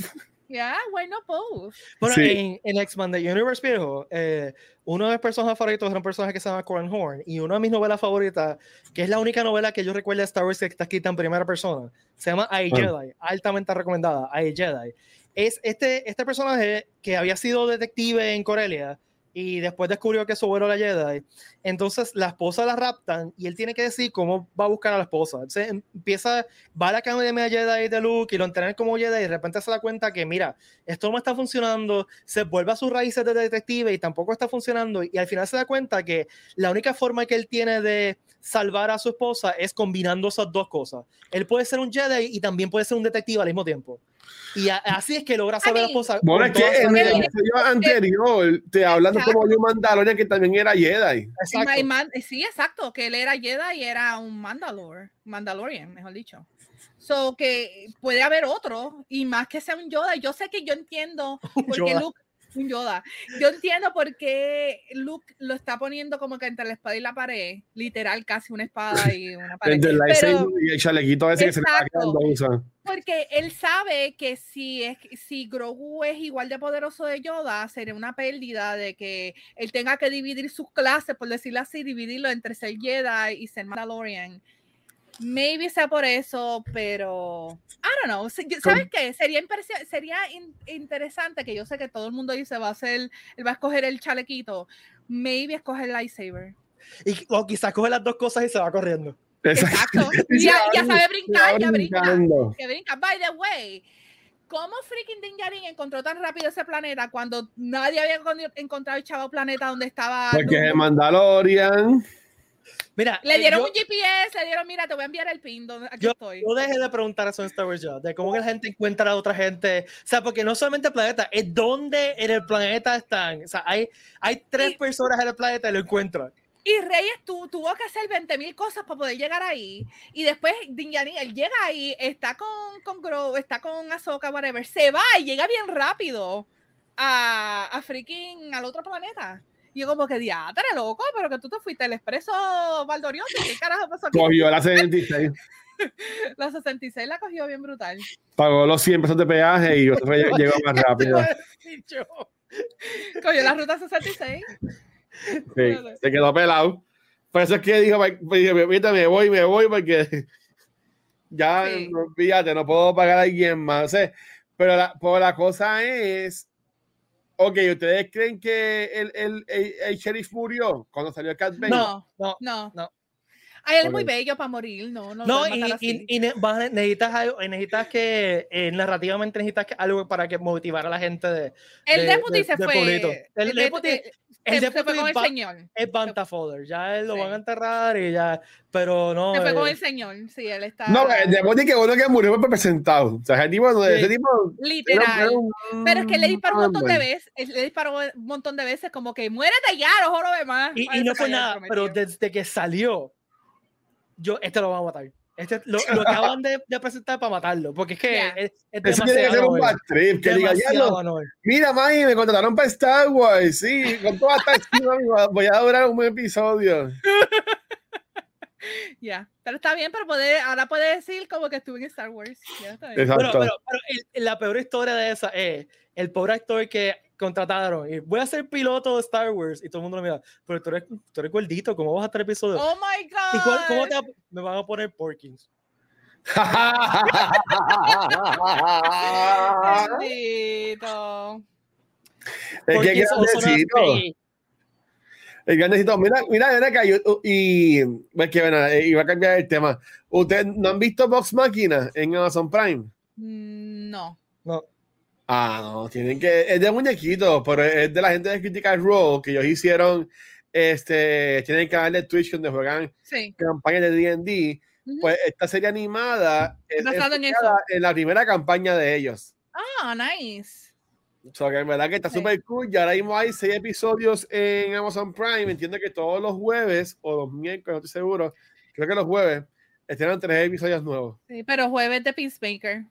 Yeah, why not both? Bueno, en, en X-Men Universe viejo, eh, uno de mis personajes favoritos era un personaje que se llama Coran Horn y una de mis novelas favoritas, que es la única novela que yo recuerdo de Star Wars que está escrita en primera persona, se llama I ah. Jedi, altamente recomendada, I Jedi. Es este, este personaje que había sido detective en Corelia y después descubrió que su abuelo la Jedi. Entonces la esposa la raptan y él tiene que decir cómo va a buscar a la esposa. Entonces empieza, va a la academia Jedi de Luke y lo entrena como Jedi y de repente se da cuenta que, mira, esto no está funcionando, se vuelve a sus raíces de detective y tampoco está funcionando y al final se da cuenta que la única forma que él tiene de salvar a su esposa es combinando esas dos cosas. Él puede ser un Jedi y también puede ser un detective al mismo tiempo. Y así es que logra saber la esposa. Bueno, es que en el episodio anterior te hablando como un Mandalorian que también era Jedi. Sí, exacto, que él era Jedi y era un Mandalor, Mandalorian, mejor dicho. So que puede haber otro, y más que sea un Yoda. Yo sé que yo entiendo <laughs> porque Luke un Yoda. Yo entiendo por qué Luke lo está poniendo como que entre la espada y la pared, literal, casi una espada y una <laughs> pared. Pero, y el chalequito ese que se le Porque él sabe que si, es, si Grogu es igual de poderoso de Yoda, sería una pérdida de que él tenga que dividir sus clases, por decirlo así, dividirlo entre ser Jedi y ser Mandalorian. Maybe sea por eso, pero I don't know. ¿Sabes qué? Sería, sería interesante que yo sé que todo el mundo dice va a hacer, él va a escoger el chalequito. Maybe escoger el lightsaber. Y, o quizás coge las dos cosas y se va corriendo. Exacto. ya, ya, sabe brincar, ya brinca. Ya brinca. By the way, ¿cómo freaking Dinjarin encontró tan rápido ese planeta cuando nadie había encontrado el chavo planeta donde estaba? Porque es Mandalorian. Mira, le eh, dieron un GPS, le dieron, mira, te voy a enviar el pin donde aquí yo, estoy. Yo dejé de preguntar eso en Star Wars de cómo que la gente encuentra a otra gente. O sea, porque no solamente el planeta, es dónde en el planeta están. O sea, hay, hay tres personas en el planeta y lo encuentran. Y Reyes tu, tuvo que hacer 20 mil cosas para poder llegar ahí. Y después Dinjani, él llega ahí, está con, con Grow, está con Ahsoka, whatever. Se va y llega bien rápido a, a freaking al otro planeta. Y yo como que loco, pero que tú te fuiste al expreso Valdorioso. ¿Qué carajo pasó aquí? Cogió la 66. <laughs> la 66 la cogió bien brutal. Pagó los 100 pesos de peaje y llegó más <laughs> rápido. cogió la ruta 66. Sí, se quedó pelado. Por eso es que dijo, me voy, me voy, porque <laughs> ya, no, fíjate, no puedo pagar a alguien más. pero, la, pero la cosa es, ok, ¿ustedes creen que el, el, el, sheriff murió cuando salió el Cat No, no, no. no. Ay, él es muy bello para morir, no, no. No, y, y, y, necesitas, necesitas que eh, narrativamente necesitas que, algo para que motivar a la gente de. El de, deputy se fue. El, el deputy, el se, fue con el señor. Es Bantafoder, ya él lo van a enterrar y ya, pero no. Se fue con el señor, sí, él está. No, el deputy que bueno que murió fue presentado. O sea, ese tipo, sí. ese tipo Literal. pero es que le disparó un montón de veces, le disparó un montón de veces, como que muérete ya, no lo demás. Y, y no fue nada, pero desde que salió yo, este lo vamos a matar. Este, lo, lo acaban de, de, presentar para matarlo, porque es que yeah. es, es demasiado. tiene que ser un bad trip, que diga, ya no, mira, Maggie, me contrataron para Star Wars, sí, con toda esta <laughs> voy a durar un episodio. <laughs> Ya, yeah. pero está bien, pero puede, ahora puede decir como que estuve en Star Wars. Yeah, pero, pero, pero el, la peor historia de esa es el pobre actor que contrataron y voy a ser piloto de Star Wars y todo el mundo lo mira, pero tú eres, tú eres gordito, ¿cómo vas a estar episodio? Oh my god. ¿Y cuál, cómo te, me van a poner Porkins? Bendito. Es que es grandecito. El grandecito. Mira, mira, ven acá. Y, es que bueno, eh, iba a cambiar el tema. ¿Ustedes no han visto Box Máquina en Amazon Prime? Mm, no. No. Ah, no, tienen que. Es de muñequitos, pero es de la gente de Critical Role que ellos hicieron. Este, tienen que darle Twitch donde juegan sí. campañas de DD. Pues esta serie animada es, en, en, la primera campaña de ellos. Ah, nice. O sea, que en verdad que está súper cool. Y ahora mismo hay seis episodios en Amazon Prime. Entiendo que todos los jueves o los miércoles, no estoy seguro. Creo que los jueves estrenan tres episodios nuevos. Sí, pero jueves de Peacemaker.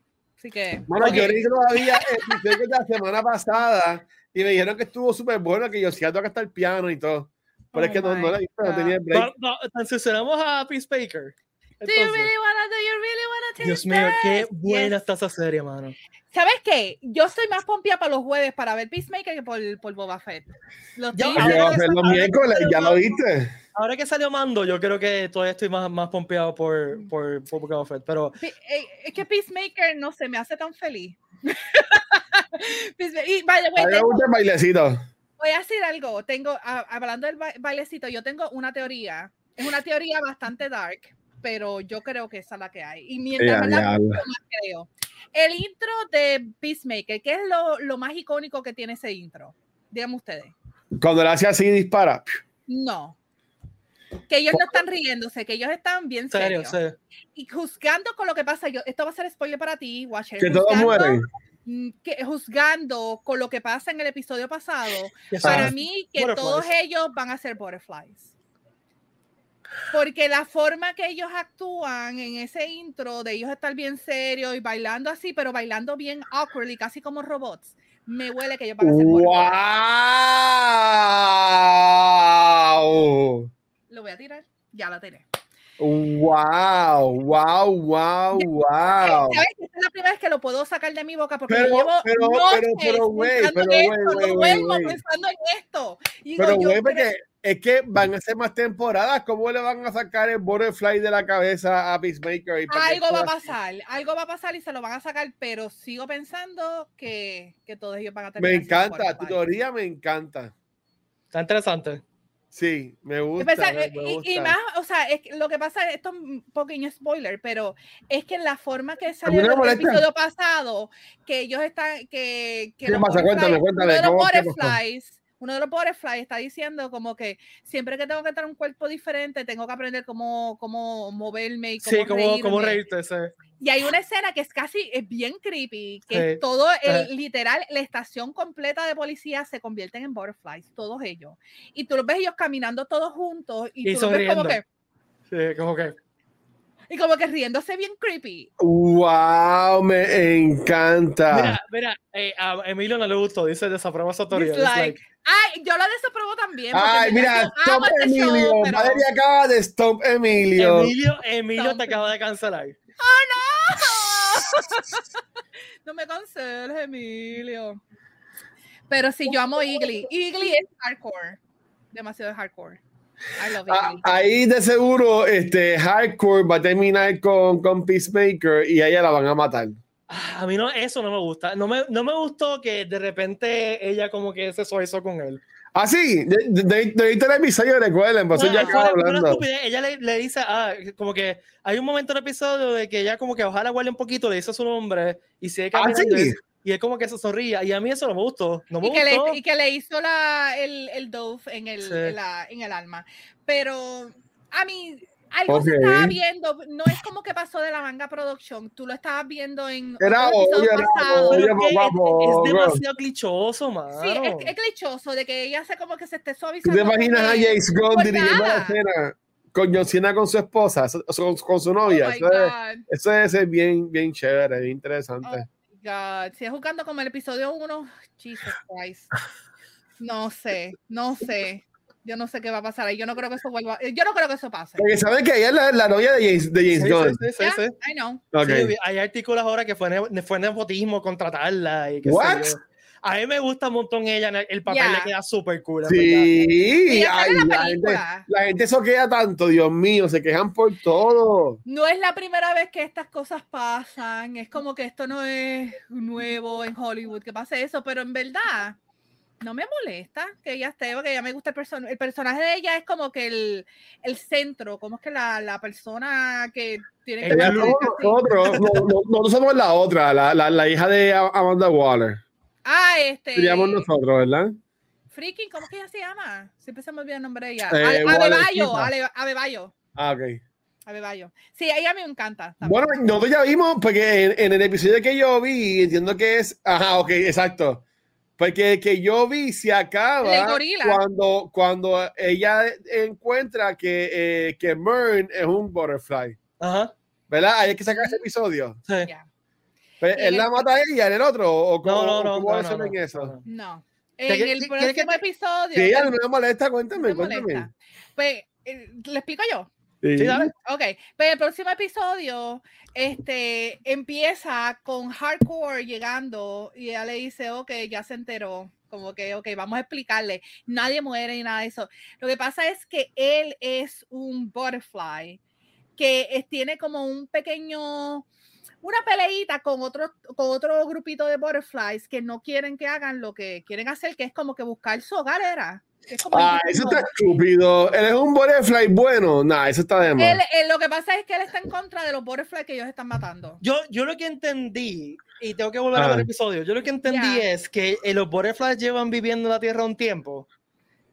Así que. Bueno, okay. yo leí todavía <laughs> el la semana pasada y me dijeron que estuvo súper bueno, que yo siento que está el piano y todo. Pero oh es que no, no la visto, no tenía break. No, no, transicionamos a Peacemaker. Do you really wanna, do you really Dios mío, qué buena yes. está esa serie, mano. ¿Sabes qué? Yo estoy más pompía para los jueves para ver Peacemaker que por, por Boba Fett. Los, yo, yo, los miércoles, ya lo viste. Ahora que salió Mando, yo creo que todavía estoy más, más pompeado por, por, por Boba Fett, pero... Eh, es que Peacemaker no se me hace tan feliz. <laughs> y, vale, bueno, tengo, bailecito. Voy a decir algo. Tengo, hablando del bailecito, yo tengo una teoría. Es una teoría bastante dark, pero yo creo que esa es la que hay. Y mientras yeah, yeah. creo. El intro de Peacemaker, ¿qué es lo, lo, más icónico que tiene ese intro? Díganme ustedes. Cuando le hace así dispara. No. Que ellos no están riéndose, que ellos están bien serios. Serio. Y juzgando con lo que pasa, yo, esto va a ser spoiler para ti, Watcher. Que todos mueren. Mm, que, juzgando con lo que pasa en el episodio pasado, para mí que todos ellos van a ser butterflies. Porque la forma que ellos actúan en ese intro de ellos estar bien serios y bailando así, pero bailando bien awkwardly, casi como robots, me huele que ellos van a ser ¡Wow! Lo voy a tirar. Ya la tiré. Wow, wow, wow, wow. ¿Sabes? Esta es la primera vez que lo puedo sacar de mi boca porque pero, llevo pero, noches pero, pero, güey, pero, güey, güey, güey, güey, pensando en esto. pero, güey, porque es que van a ser más temporadas. ¿Cómo le van a sacar el Butterfly de la cabeza a Peacemaker? algo va a pasar, algo va a pasar y se lo van a sacar, pero sigo pensando que, que todos ellos van a tener. Me encanta, tu teoría me encanta. Está interesante. Sí, me gusta, y, más, o sea, es, lo que pasa, esto es un pequeño spoiler, pero es que la forma que salió el episodio pasado, que ellos están, que, que ¿Qué pasa? Cuéntame, cuéntame. Los butterflies, uno de los butterflies está diciendo como que siempre que tengo que tener un cuerpo diferente, tengo que aprender cómo, cómo moverme y cómo Sí, cómo, cómo reírte. Y hay una escena que es casi, es bien creepy, que todo el, literal, la estación completa de policía se convierten en butterflies, todos ellos. Y tú los ves ellos caminando todos juntos y, y tú los ves como que... Sí, como que... Y como que riéndose bien creepy. ¡Wow! Me encanta. Mira, mira, eh, a Emilio no le gustó, dice desaprueba esa teoría. Dislike. Ay, yo la desapruebo también. Ay, mira, Stop este Emilio. Show, pero... Valeria acaba de Stop Emilio. Emilio, Emilio te acaba de cancelar. ¡Oh, no! <laughs> no me canceles, Emilio. Pero sí, yo amo Igly. Igly es hardcore. Demasiado hardcore. Ah, ahí de seguro este Hardcore va a terminar con, con Peacemaker y a ella la van a matar. Ah, a mí no, eso no me gusta. No me, no me gustó que de repente ella como que se suavizó con él. Ah, sí, de, de, de, el episodio, recuerden, pues ya acaba hablando. Ella le, le, dice, ah, como que hay un momento en el episodio de que ella como que ojalá guarde un poquito, le dice a su nombre y sigue ah, caminando. ¿Ah, sí? Y es como que se sonría y a mí eso no me gustó no me y, que gustó. Le, y que le hizo la, el, el dove en el, sí. en, la, en el alma pero a mí algo okay. se estaba viendo, no es como que pasó de la manga production, tú lo estabas viendo en era obvio, pasado. Obvio, es, es, demasiado clichoso, man. Sí, es, es, clichoso de que ella hace como que se esté suavizando. ¿Tú te imaginas a James Gunn dirigiendo la escena con John Cena con su esposa, con, con su novia? Oh eso, es, eso ser bien, bien chévere, bien interesante. Oh. God. Si es jugando como el episodio 1, Jesus Christ. No sé, no sé. Yo no sé qué va a pasar ahí. Yo no creo que eso vuelva. Yo no creo que eso pase. Porque saben que ella es la, la novia de James, de James sí, Gunn. Sí, sí, sí, yeah, sí. I know. Okay. Sí, hay artículos ahora que fue, fue nepotismo contratarla. Y qué What? Sé yo. A mí me gusta un montón ella, el papel Yeah. le queda súper cool. Sí, ay, la la, gente, la gente soquea tanto, Dios mío, se quejan por todo. No es la primera vez que estas cosas pasan. Es como que esto no es nuevo en Hollywood que pase eso, pero en verdad no me molesta que ella esté, porque ella me gusta el personaje. El personaje de ella es como que el, el centro, como es que la, la persona que tiene que. Ella somos nosotros, no, no, nosotros somos la otra, la, la, la hija de Amanda Waller. Ah, este. Seríamos nosotros, ¿verdad? Freaking, ¿cómo es que ella se llama? Siempre se me olvida el nombre de ella. Eh, Abebayo, Abebayo. Ah, ok. Abebayo. Sí, a ella me encanta. También. Bueno, nosotros ya vimos, porque en, en, el episodio que yo vi, entiendo que es. Ajá, ok, exacto. Porque que yo vi se acaba cuando, cuando ella encuentra que, eh, que Mern es un butterfly. Ajá. ¿Verdad? Hay que sacar ese episodio. Sí. Yeah. Pero, ¿Él la mata a ella en el otro? ¿O cómo, no, no, cómo no, no, no, en eso? no. En el próximo que, episodio. Si ella no me molesta, cuéntame, me cuéntame. molesta. Pues, eh, ¿le explico yo? Sí. Sí. Ok, pero el próximo episodio este, empieza con Hardcore llegando y ella le dice, ok, ya se enteró, como que, ok, vamos a explicarle, nadie muere ni nada de eso. Lo que pasa es que él es un butterfly que tiene como un pequeño, una peleita con otro, con otro grupito de butterflies que no quieren que hagan lo que quieren hacer, que es como que buscar su hogar, era. Es Ah, eso está estúpido. Él es un butterfly bueno. Nah, eso está de más. él, él- lo que pasa es que él está en contra de los butterflies que ellos están matando. Yo, yo lo que entendí, y tengo que volver a Ah. ver el episodio, yo lo que entendí Ya. es que eh, los butterflies llevan viviendo en la Tierra un tiempo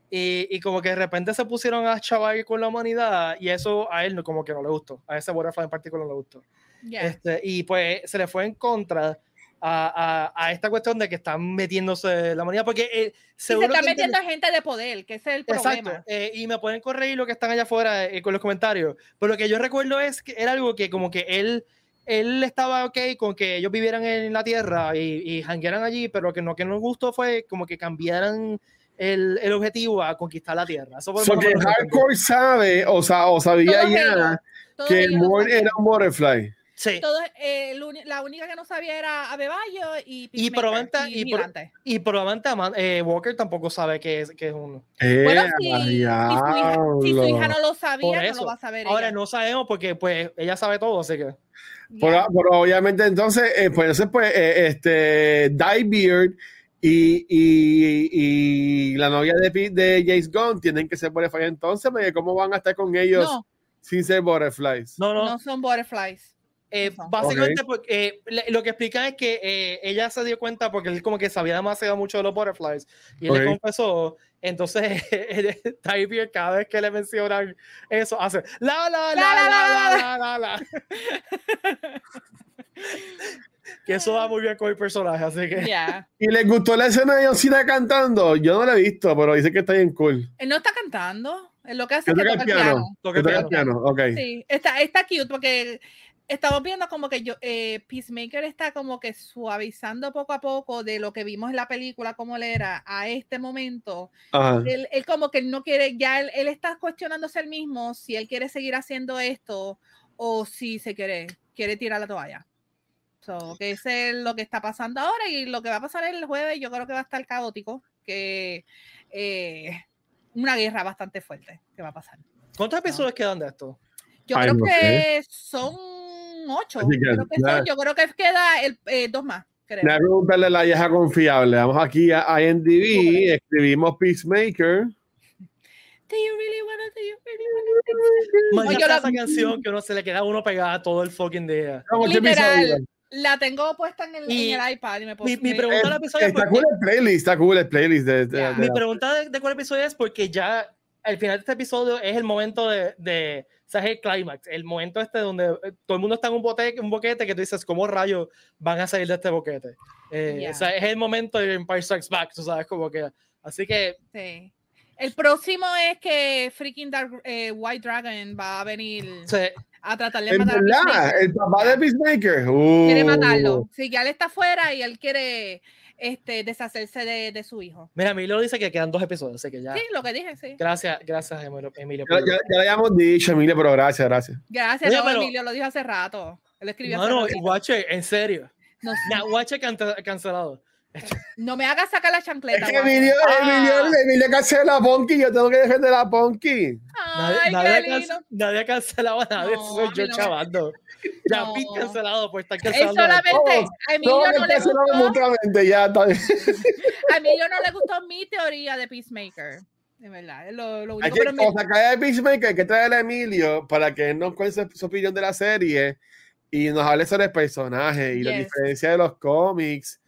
y, y como que de repente se pusieron a chavar con la humanidad y eso a él no- como que no le gustó, a ese butterfly en particular no le gustó. Yeah. Este, y pues se le fue en contra a, a, a esta cuestión de que están metiéndose la humanidad porque eh, se seguro está que metiendo gente de poder, que ese es el Exacto, problema. eh, y me pueden corregir lo que están allá afuera eh, con los comentarios, pero lo que yo recuerdo es que era algo que como que él, él estaba ok con que ellos vivieran en la tierra y, y janguearan allí, pero lo que no que nos gustó fue como que cambiaran el, el objetivo a conquistar la tierra. Eso que que entendí. Hardcore sabe, o, sea, o sabía ya que Morn saben. era un butterfly. Sí. Todo, eh, la única que no sabía era Abebayo y Y probablemente, y, y, probablemente eh, Walker tampoco sabe que es, que es uno. Eh, bueno, si, si, su hija, no lo sabía, no lo va a saber. Ahora no sabemos porque pues ella sabe todo, así que. Pero, obviamente entonces, eh, pues entonces pues este Die Beard y, y, y, la novia de, de James Gunn tienen que ser butterflies. Entonces, ¿cómo van a estar con ellos sin ser butterflies? No, no. No son butterflies. Eh, básicamente, okay. porque, eh, lo que explica es que eh, ella se dio cuenta porque él como que sabía demasiado mucho de los butterflies y él okay. le confesó. Entonces, <laughs> Typier cada vez que le mencionan eso hace la la la la la la la. la, la. <laughs> que eso va muy bien con el personaje, así que. Yeah. Y les gustó la escena de Yoncina cantando. Yo no la he visto, pero dice que está bien cool. Él no está cantando. Él lo que hace es que toca el piano. piano. Toca el piano. piano. Sí, está, está cute porque estamos viendo como que yo, eh, Peacemaker está como que suavizando poco a poco de lo que vimos en la película, como él era, a este momento. Él, él, como que no quiere, ya él, él, está cuestionándose el mismo si él quiere seguir haciendo esto o si se quiere, quiere tirar la toalla. So, que ese es lo que está pasando ahora y lo que va a pasar el jueves yo creo que va a estar caótico, que eh, una guerra bastante fuerte que va a pasar. ¿Cuántos episodios quedan de esto? Yo creo que son ocho. yo creo que queda el, eh, dos más. Creo. Voy a preguntarle a la vieja confiable. Vamos aquí a IMDb, escribimos Peacemaker. Do you really wanna, do you really wanna Oye, esa canción que uno se le queda uno pegada todo el fucking día. Literal, la tengo puesta en el, en el iPad y me puedo mi, mi pregunta del episodio está cool el playlist, está cool el playlist. De, de, yeah. de, mi pregunta de, de, cuál episodio es porque ya al final de este episodio es el momento de, sea, es el clímax, el momento este donde eh, todo el mundo está en un, bote, un boquete que tú dices, ¿cómo rayos van a salir de este boquete? Eh, yeah. O sea, es el momento de Empire Strikes Back, tú sabes, como que... Así que... Sí. El próximo es que freaking Dark, eh, White Dragon va a venir sí. a tratar de matar a El papá de Peacemaker. Uh. Quiere matarlo. Sí, ya él está afuera y él quiere este, deshacerse de, de, su hijo. Mira, Emilio dice que quedan dos episodios, así que ya. Sí, lo que dije, sí. Gracias, gracias, Emilio. Ya, ya, ya, le habíamos dicho, Emilio, pero gracias, gracias. Gracias, Oye, no, pero... Emilio, lo dijo hace rato. Él escribió no, no, Watcher, en serio. No, nah, Watcher cancelado. No me hagas sacar la chancleta. Es que Emilio, Emilio, ah. Emilio cancela a Ponky, yo tengo que defender a Ponky. Ay, nadie, nadie, nadie ha cancelado a nadie, no, soy yo no. chavando. Ya, no. Cancelado por estar cancelando. Él solamente, a Emilio no, le gustó. Mutuamente, ya, está bien. A Emilio no le gustó mi teoría de Peacemaker. De verdad, es lo, lo único. Hay que, pero me... de Peacemaker, hay que traer a Emilio para que él nos cuente su opinión de la serie y nos hable sobre el personaje y yes. la diferencia de los cómics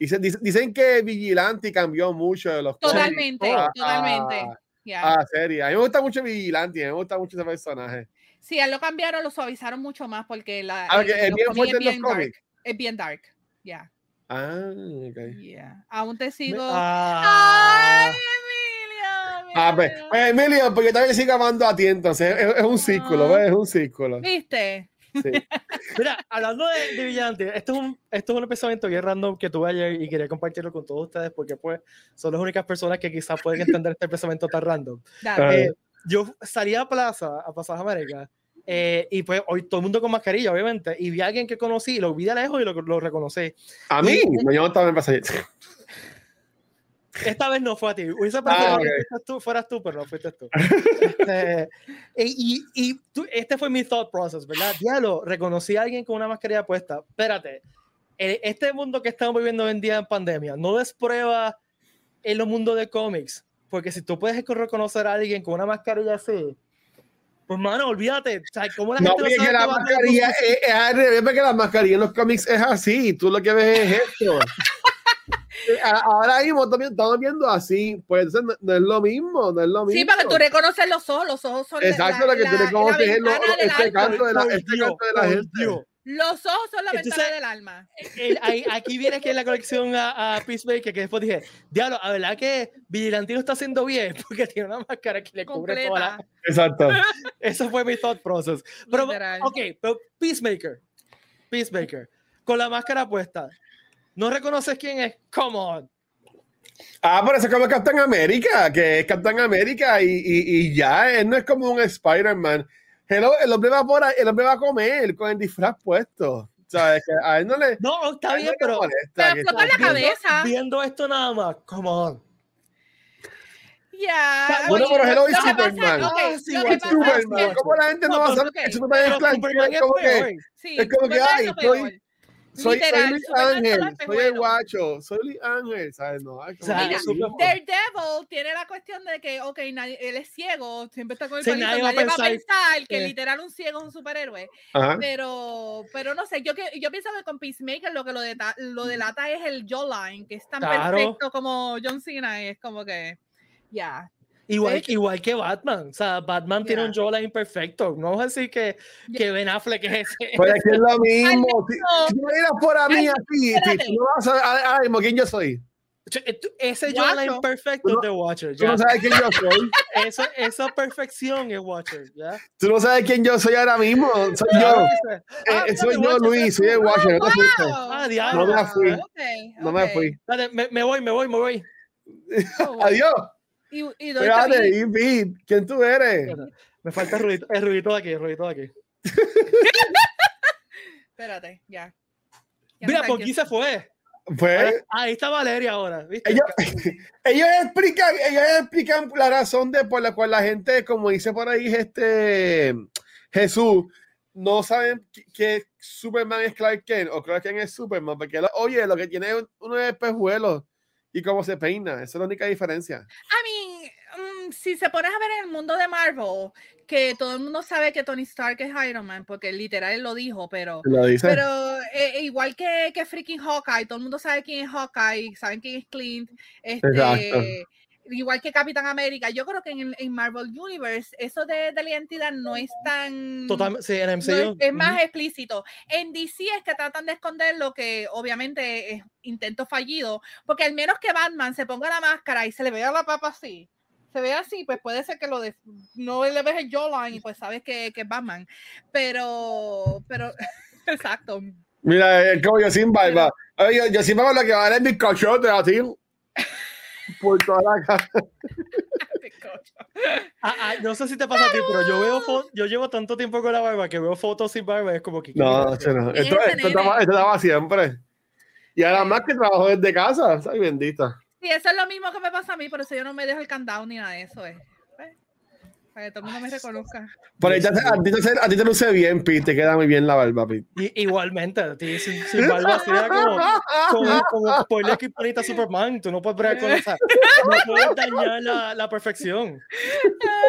Dicen, dicen que Vigilante cambió mucho de los Totalmente, totalmente. Yeah. Ah, serie. A mí me gusta mucho Vigilante, me gusta mucho ese personaje. Sí, a él lo cambiaron, lo suavizaron mucho más porque la, ah, el, es, bien fuerte es bien dark. Es bien dark, ya. Yeah. Ah, ok. Yeah. Aún te sigo. Ah. ¡Ay, Emilio! Ah, pues, pues, Emilio, porque yo también sigo amando a ti, entonces es, es un círculo, ¿ves? Es un círculo. ¿Viste? Sí. <laughs> Mira, hablando de, de esto es, un, esto es un pensamiento bien random que tuve ayer y quería compartirlo con todos ustedes porque pues son las únicas personas que quizás pueden entender este pensamiento tan random. Eh, yo salí a Plaza, a Plaza América, eh, y pues hoy todo el mundo con mascarilla, obviamente, y vi a alguien que conocí, lo vi de lejos y lo, lo reconocí. A mí, y, me llamó también pasajero. Esta vez no fue a ti. Hubiese ah, okay. que tú, fueras tú, pero no fuiste tú. este, <laughs> y y tú, este fue mi thought process, ¿verdad? Diablo, reconocí a alguien con una mascarilla puesta. Espérate, este mundo que estamos viviendo hoy en día en pandemia, no desprueba en los mundos de cómics. Porque si tú puedes reconocer a alguien con una mascarilla así, pues mano, olvídate. O sea, ¿cómo la no, gente no sabe la mascarilla es, es al revés, porque la mascarilla en los cómics es así. Tú lo que ves es esto. Ahora mismo estamos viendo así, pues no, no, es lo mismo, no es lo mismo. Sí, para que tú reconoces los ojos, los ojos son Exacto, la, lo que tú reconoces es lo, este canto de la, este canto de la gente. Dios. Los ojos son la Entonces, ventana del alma. El, el, aquí viene que la colección a, a Peacemaker, que después dije, diablo, a verdad que Vigilantino está haciendo bien, <laughs> porque tiene una máscara que le cubre Completa. toda la... Exacto. <laughs> Eso fue mi thought process. Pero, Literal. ok, pero Peacemaker, Peacemaker, con la máscara puesta, ¿no reconoces quién es? Come on. Ah, pero eso es como Captain América, que es Captain América y, y, y ya, él no es como un Spider-Man Hello, el hombre va por ahí, el hombre va a comer con el disfraz puesto. ¿Sabes? Que a él no le. No, está bien, no pero molesta Pero la cabeza. viendo esto nada más, come on. Ya. Bueno, pero hello lo y Superman. Ah, Superman. ¿Cómo la gente no, No, va a saber que Superman es Clark es Como que peor. Sí, es como que, Superman ay, es lo soy- Literal, Ángel, soy el guacho, soy Luis Ángel, ¿sabes? No, O sea, Daredevil tiene la cuestión de que, ok, nadie- él es ciego, siempre está con el Sí, palito, nadie nadie, va a va a pensar pensar que que- literal un ciego es un superhéroe. Ajá. Pero, pero no sé, yo, que, yo pienso que con Peacemaker lo que lo, deta- lo delata es el jawline, que es tan Claro. perfecto como John Cena, y es como que, ya. Igual, hecho- igual que Batman. O sea, Batman tiene Ya. un jawline perfecto. No vamos a decir que, que Ben Affleck es ese. Pues es que es lo <laughs> mismo. Si, no. si tú miras por a mí así, si tú no vas a ver quién yo soy. Ese Guacho. jawline perfecto Tú es de Watcher. Tú ya. no sabes quién yo soy. <laughs> Esa, esa perfección es Watcher. ¿ya? Tú no sabes quién yo soy ahora mismo. Soy yo. Eh, que. Ah, eh, soy yo, Luis. Soy el Watcher. No te. Wow. Ah, diablo. No me fui. Ok, No me fui. Dale, me, me voy, me voy, me voy. Oh, <laughs> Adiós. Y, y doy Espérate, Ivy. ¿Quién tú eres? Me falta el ruidito, el ruidito de aquí, el ruidito de aquí. <laughs> Espérate, ya. Ya Mira, por aquí se fue. Pues Ahí está Valeria ahora, ¿viste? ellos, <laughs> ellos explican, ellos explican la razón de por la cual la gente, como dice por ahí este Jesús, no saben que- que Superman es Clark Kent o Clark Kent es Superman, porque lo- oye, lo que tiene es uno de espejuelos y cómo se peina, esa es la única diferencia. I mean, mm, si se pones a ver en el mundo de Marvel, que todo el mundo sabe que Tony Stark es Iron Man, porque literal él lo dijo, pero, Lo dice. pero eh, igual que, que freaking Hawkeye, todo el mundo sabe quién es Hawkeye, saben quién es Clint, Exacto. Igual que Capitán América. Yo creo que en, el- en Marvel Universe eso de, de la identidad no es tan... Totalmente, sí, en no MCU. es, es más ujú. explícito. En DC es que tratan de esconder lo que obviamente es intento fallido, porque al menos que Batman se ponga la máscara y se le vea la papa así, se ve así, pues puede ser que lo de, no le ves el jawline y pues sabes que, que es Batman. Pero, pero, <laughs> exacto. Mira, es como yo sin barba. Yo, yo sin barba lo que va a dar es mi cachote así. Por toda la cara. <laughs> Ah, ah, no sé si te pasa a ti, pero yo veo yo llevo tanto tiempo con la barba que veo fotos sin barba y es como que. No, eso no. ¿Quién Esto, estaba, esto estaba siempre. Y ahora más que trabajo desde casa, soy bendita. Sí, eso es lo mismo que me pasa a mí, por eso yo no me dejo el candado ni nada de eso. Es. Para que todo el mundo me reconozca. Por ahí te a, ti te, hace- a ti te luce bien, Pete, te queda muy bien la barba, Pete. Y- igualmente, a ti sin, sin barba sería como, como, como ponle aquí panita Superman. Tú no puedes bregar con esa. No puedes dañar la, la perfección. <laughs>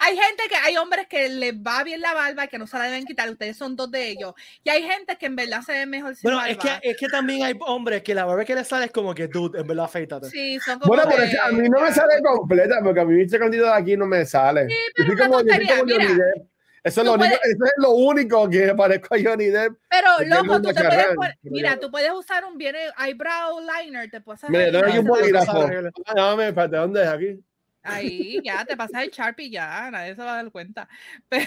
hay gente que, hay hombres que les va bien la barba y que no se la deben quitar. Ustedes son dos de ellos. Y hay gente que en verdad se ve mejor sin Bueno, barba. es que, es que también hay hombres que la barba que les sale es como que, dude, en verdad, afeítate. Sí, son como Bueno, pero que- que a mí no me sale completa, porque a mí este candido de aquí no me sale. Sí, Yo pero soy como, yo soy tontería, como Johnny mira. Depp. Eso es, lo Tú único, puedes- eso es lo único que me parezco a Johnny Depp. Pero, loco, tú te puedes poner- mira, yo- tú puedes usar un bien eyebrow liner, te puedes hacer Mira, tengo aquí un bolígrafo. Ah, no, me espérate, ¿dónde es aquí? ahí, ya, te pasas el Sharpie ya, nadie se va a dar cuenta. <laughs> Pero,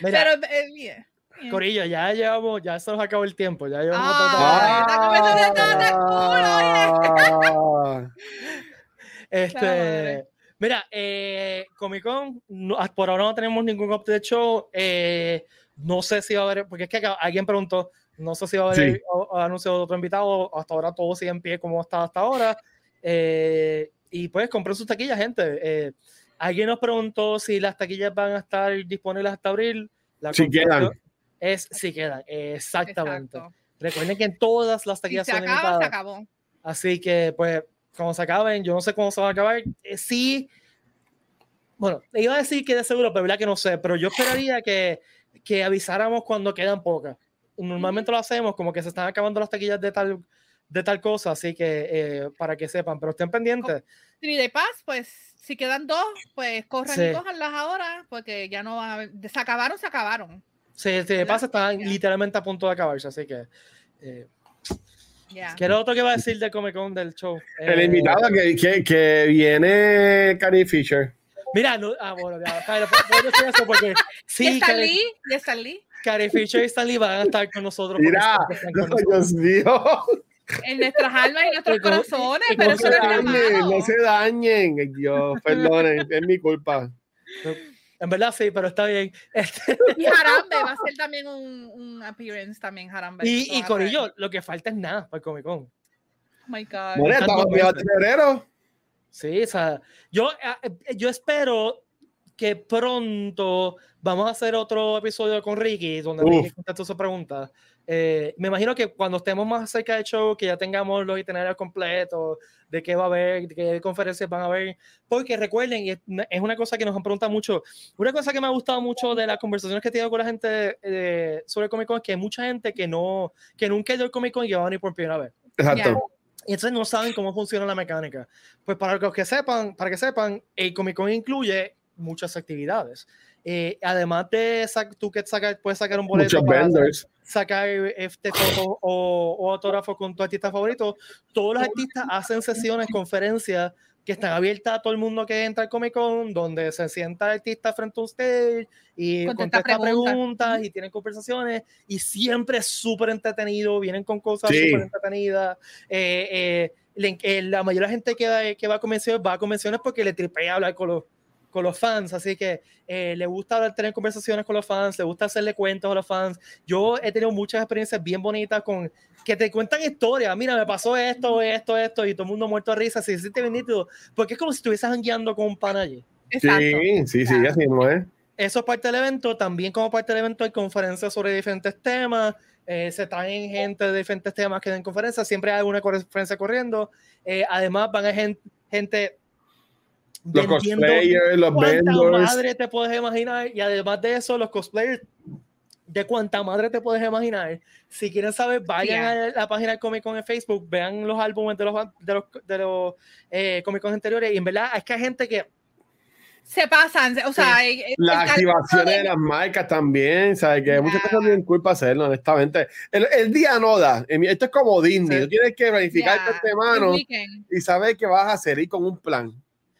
Mira, pero eh, bien. Corillo, ya llevamos, ya se nos acabó el tiempo. Ya llevamos Ah, oye. Este. Mira, eh, Comic Con, no- ah, por ahora no tenemos ningún update show. eh, no sé si va a haber, porque es que acá alguien preguntó, no sé si va a haber Sí. o- o anuncio de otro invitado. Hasta ahora todo sigue en pie como está hasta ahora. Eh, y pues compren sus taquillas, gente. Eh, alguien nos preguntó si las taquillas van a estar disponibles hasta abril. La Si quedan. Es si quedan, exactamente. Exacto. Recuerden que en todas las Si taquillas se son acaba, se acabó. Así que, pues, cuando se acaben, yo no sé cómo se van a acabar. Eh, sí, bueno, iba a decir que de seguro, pero verdad que no sé, pero yo esperaría que, que avisáramos cuando quedan pocas. Normalmente lo hacemos como que se están acabando las taquillas de tal, de tal cosa, así que eh, para que sepan, pero estén pendientes. Y de paz, pues, si quedan dos, pues corran Sí. y cójanlas ahora, porque ya no van a Se acabaron, se acabaron. Si de paso están literalmente a punto de acabarse, así que. Eh, Ya. ¿Qué era otro que iba a decir del Comic Con del show? El Eh, invitado que, que, que viene Carrie Fisher. Mira, no, ah, bueno, ya, Kyra, puedo decir eso porque <laughs> ¿Y sí, Stan Carrie- Lee? ¿Y Stan Lee? Carrie Fisher y Stanley van a estar con nosotros. porque Mira, con no, nosotros. Dios mío. En nuestras almas y nuestros Y corazones, y pero como eso No no se está dañen, no se dañen. Dios, perdonen, es mi culpa. En verdad sí, pero está bien. <laughs> Este y Harambe va a ser también un, un appearance también, Harambe. Y, y Corillo, lo que falta es nada para el Comic Con. Oh my God. Bueno, estamos en febrero. Sí, o sea, yo, eh, yo espero que pronto vamos a hacer otro episodio con Ricky, donde Uf. Ricky contesta sus preguntas. Eh, me imagino que cuando estemos más cerca del show, que ya tengamos los itinerarios completos, de qué va a haber, de qué conferencias van a haber, porque recuerden, y es una cosa que nos han preguntado mucho, una cosa que me ha gustado mucho de las conversaciones que he tenido con la gente eh, sobre el Comic Con es que hay mucha gente que no, que nunca ha ido al Comic Con y va a venir por primera vez. Exacto. Yeah. Y entonces no saben cómo funciona la mecánica. Pues para los que sepan, para que sepan, el Comic Con incluye muchas actividades. Eh, además de tú que sacar, puedes sacar un boleto Muchos para vendors. sacar este foto o, o, autógrafo con tu artista favorito. Todos los artistas hacen sesiones, conferencias que están abiertas a todo el mundo que entra al Comic Con, donde se sienta el artista frente a usted y contesta, contesta preguntas. preguntas y tienen conversaciones y siempre es súper entretenido, vienen con cosas Sí. súper entretenidas. Eh, eh, eh, la mayoría de la gente que, va- que va a convenciones va a convenciones porque le tripea hablar con los, con los fans, así que eh, le gusta hablar- tener conversaciones con los fans, le gusta hacerle cuentos a los fans. Yo he tenido muchas experiencias bien bonitas con que te cuentan historias. Mira, me pasó esto, esto, esto, y todo el mundo muerto de risa. Se siente bien nítido, porque es como si estuvieses guiando con un pan allí. Exacto. Sí, sí, sí, así mismo es. Eso es parte del evento. También como parte del evento hay conferencias sobre diferentes temas. eh, se traen gente de diferentes temas que den conferencias. Siempre hay alguna conferencia corriendo. Eh, además van a gente, gente Los cosplayers, los cuánta vendors. madre te puedes imaginar. Y además de eso, los cosplayers de cuánta madre te puedes imaginar. Si quieren saber, vayan Yeah. a la página de Comic Con en Facebook, vean los álbumes de los, de los, de los eh, Comic Con anteriores. Y en verdad es que hay gente que Se pasan, o sea, el- el Las talento activaciones de de- las marcas también, ¿sabes? Que hay muchas cosas cool para hacerlo, honestamente. El, el día no da. Esto es como Disney. Sí. Tú tienes que planificar semana el weekend, y saber qué vas a hacer y con un plan.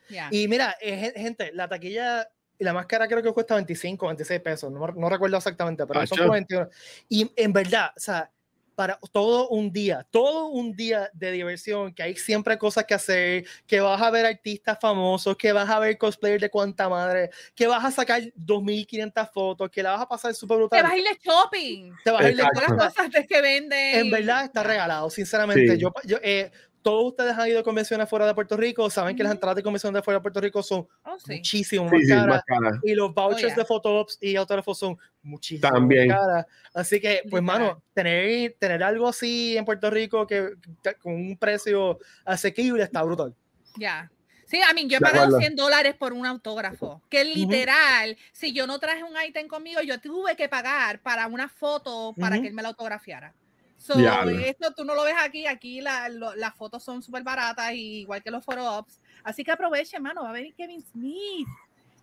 Ya. Y mira, eh, gen- gente, la taquilla y la máscara creo que cuesta 25, 26 pesos, no, no recuerdo exactamente, pero son como 21. Y en verdad, o sea, para todo un día, todo un día de diversión, que hay siempre cosas que hacer, que vas a ver artistas famosos, que vas a ver cosplayers de cuanta madre, que vas a sacar 2.500 fotos, que la vas a pasar súper Te brutal. vas a ir de shopping. Te vas a ir de las cosas que venden. en verdad está regalado, sinceramente. Sí. Yo, yo, eh, todos ustedes han ido a convenciones fuera de Puerto Rico, saben que las entradas de convenciones de fuera de Puerto Rico son Oh, sí. muchísimo Sí, más sí, caras. más cara. Y los vouchers Oh, yeah. de Photoops y autógrafos son muchísimo También. más caras. Así que, pues, Literal. mano, tener, tener algo así en Puerto Rico que, que con un precio asequible está brutal. Ya. Sí, a mí yo he pagado acuerdo. 100 dólares por un autógrafo. Que literal, si yo no traje un ítem conmigo, yo tuve que pagar para una foto para Ujú. que él me la autografiara. So, esto tú no lo ves aquí, aquí la- lo- las fotos son súper baratas, y igual que los photo-ops. Así que aproveche, hermano, va a venir Kevin Smith.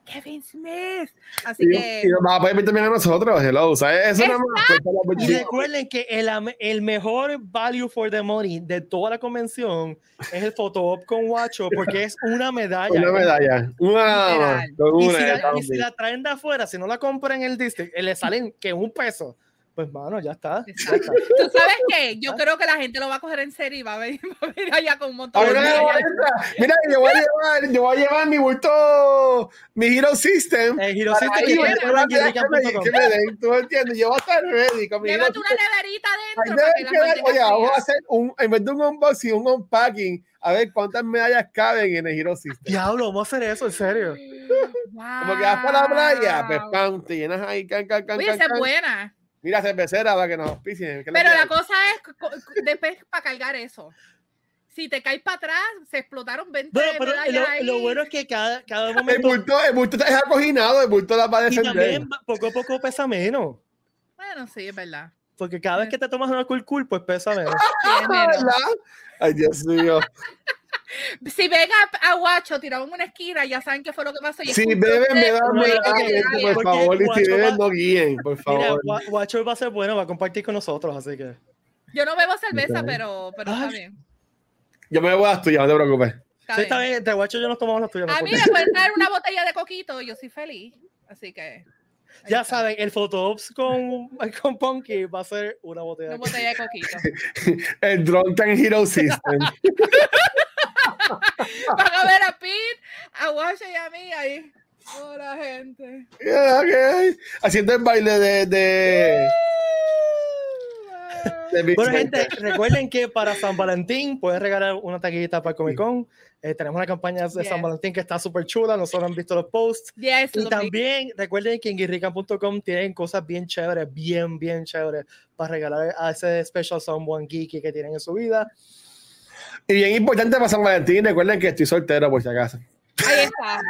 Kevin Smith. Así Y, que y nos vas a poder ver también a nosotros, hello, ¿sabes? Eso nada más. cuesta la Y recuerden que el, el mejor value for the money de toda la convención es el Photoop con Guacho, porque es una medalla. Una medalla. Una. Con Y una. si, la, y si la traen de afuera, si no la compran en el district, eh, le salen que un peso. Pues, mano, ya está. Exacto. ¿Tú sabes qué? Yo creo que la gente lo va a coger en serio y va a venir, <laughs> va a venir allá con un montón A de mira, mira, yo voy a llevar, yo voy a llevar mi bulto, mi Hero System. El Hero System que me- guirrican.com. que me den, tú me entiendes, yo voy a estar ready con mi Hero Llévate una neverita para que Oye, vamos a hacer un, en vez de un unboxing, un unpacking, a ver cuántas medallas caben en el Hero System. Diablo, vamos a hacer eso, en serio. Como que vas para la playa, pues pam, te llenas ahí, can, can, can, Oye, can, esa es can. buena. Mira, cervecera para que nos auspicien. ¿qué es lo Pero la cosa es después para cargar eso. Si te caes para atrás, se explotaron 20 Bueno, pero ahí. lo, lo bueno es que cada, cada El momento. bulto, el bulto está acoginado, el bulto la va a Y defender. también poco a poco pesa menos. Bueno, sí, es verdad. Porque cada vez que te tomas una cool cool, pues pesa menos. <laughs> Ay, Dios mío. Si ven a, a Guacho tirado en una esquina, ya saben qué fue lo que pasó. y Si beben, de- beban no, no, por porque favor. Y si Guacho beben, va- no guíen, por Mira, favor. Wa- Watcher va a ser bueno, va a compartir con nosotros, así que. Yo no bebo cerveza, Ok. pero, pero está bien. Yo me voy a las tuyas, no te preocupes. Está Sí, está bien. Watcher y yo nos tomamos las tuyas. A mí me pueden traer una botella de coquito, yo soy feliz. Así que. Ya está. saben, el Photoops con, <laughs> con Punky va a ser una botella. Una de- botella de coquito. <laughs> El Drunken Hero System. <laughs> Van a ver a Pete, a Guacho y a mí ahí. Hola, gente. Yeah, okay. Haciendo el baile de. de... Bueno, gente, recuerden que para San Valentín pueden regalar una taquillita para Comic Con. Eh, tenemos una campaña de San Valentín que está súper chula. Nosotros han visto los posts. y también recuerden que en guirrican.com tienen cosas bien chéveres, bien, bien chéveres para regalar a ese special someone geeky que tienen en su vida. Y bien importante para San Valentín, recuerden que estoy soltero por si acaso. Ahí está.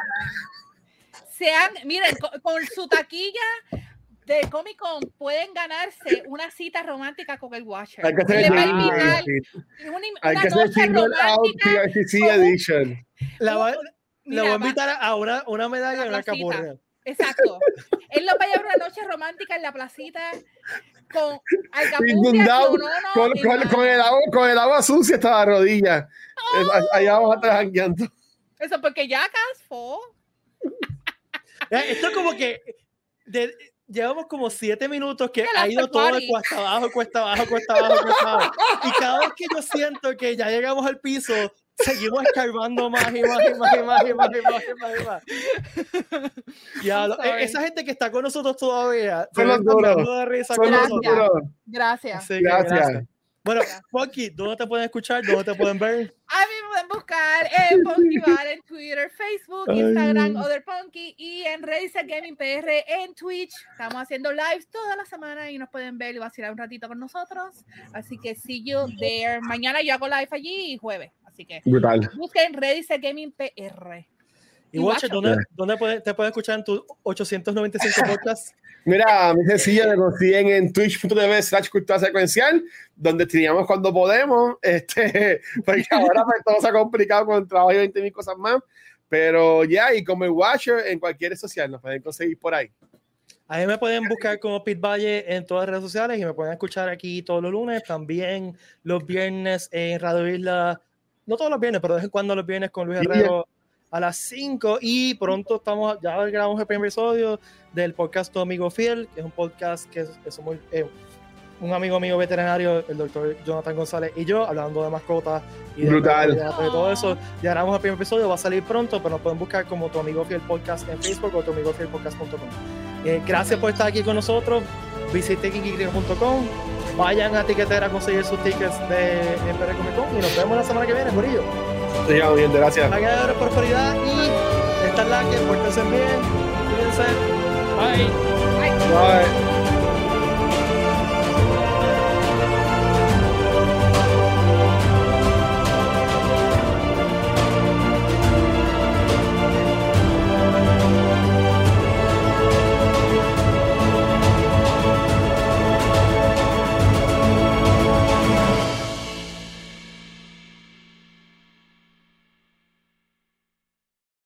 Sean, miren, con su taquilla de Comic Con pueden ganarse una cita romántica con el Watcher. Hay que hacer Le va a invitar una, Hay que hacer single out PRTC edition. La, va, Mira, voy a invitar a una, una medalla y una capurria. Exacto. Él lo va a llevar una noche romántica en la placita con alcapurria, con, con, con, el agua, con el agua sucia hasta la rodilla. Oh. Allá vamos a estar jangueando. Eso porque ya casfó. Esto es como que de, llevamos como siete minutos que ha ido todo de cuesta abajo, cuesta abajo, cuesta abajo, cuesta abajo. Y cada vez que yo siento que ya llegamos al piso, seguimos escarbando más y más y más y más y más y más y más y más. <laughs> Ya, e, esa gente que está con nosotros todavía, se de risa con nosotros. Gracias. gracias. Bueno, Punky, ¿dónde te pueden escuchar? ¿Dónde te pueden ver? A mí me pueden buscar en Punky Bar en Twitter, Facebook, Instagram, Other Punky y en Reddit Gaming PR en Twitch. Estamos haciendo lives toda la semana y nos pueden ver y vacilar un ratito con nosotros. Así que see you there. Mañana yo hago live allí y jueves. Así que Brutal. busquen Reddit Gaming PR. Y, Watcher, ¿dónde, ¿dónde te puedes escuchar en tus 895 <laughs> podcasts? Mira, muy sencillo, me consiguen en twitch.tv slash cultura secuencial, donde teníamos cuando podemos, <laughs> este, porque ahora pues, todo se ha complicado con el trabajo y 20 mil cosas más, pero ya, y como el Watcher en cualquier red social, nos pueden conseguir por ahí. A mí me pueden buscar como Pit Valle en todas las redes sociales y me pueden escuchar aquí todos los lunes, también los viernes en Radio Isla, no todos los viernes, pero de vez en cuando los viernes con Luis Herrero a las 5 y pronto estamos, ya grabamos el primer episodio del podcast Tu Amigo Fiel, que es un podcast que, somos eh, un amigo mío veterinario, el doctor Jonathan González y yo, hablando de mascotas y de, Brutal. de, todo eso. Ya grabamos el primer episodio, va a salir pronto, pero nos pueden buscar como Tu Amigo Fiel Podcast en Facebook o Tu Amigo Fiel Podcast.com. Eh, gracias por estar aquí con nosotros. Visite kikigriego.com. Vayan a Tiquetera a conseguir sus tickets de Emperor Comic Con y nos vemos la semana que viene, Murillo. Sigamos bien, gracias. La de prosperidad y esta es la que, bien, cuídense. Bye. Bye. Bye.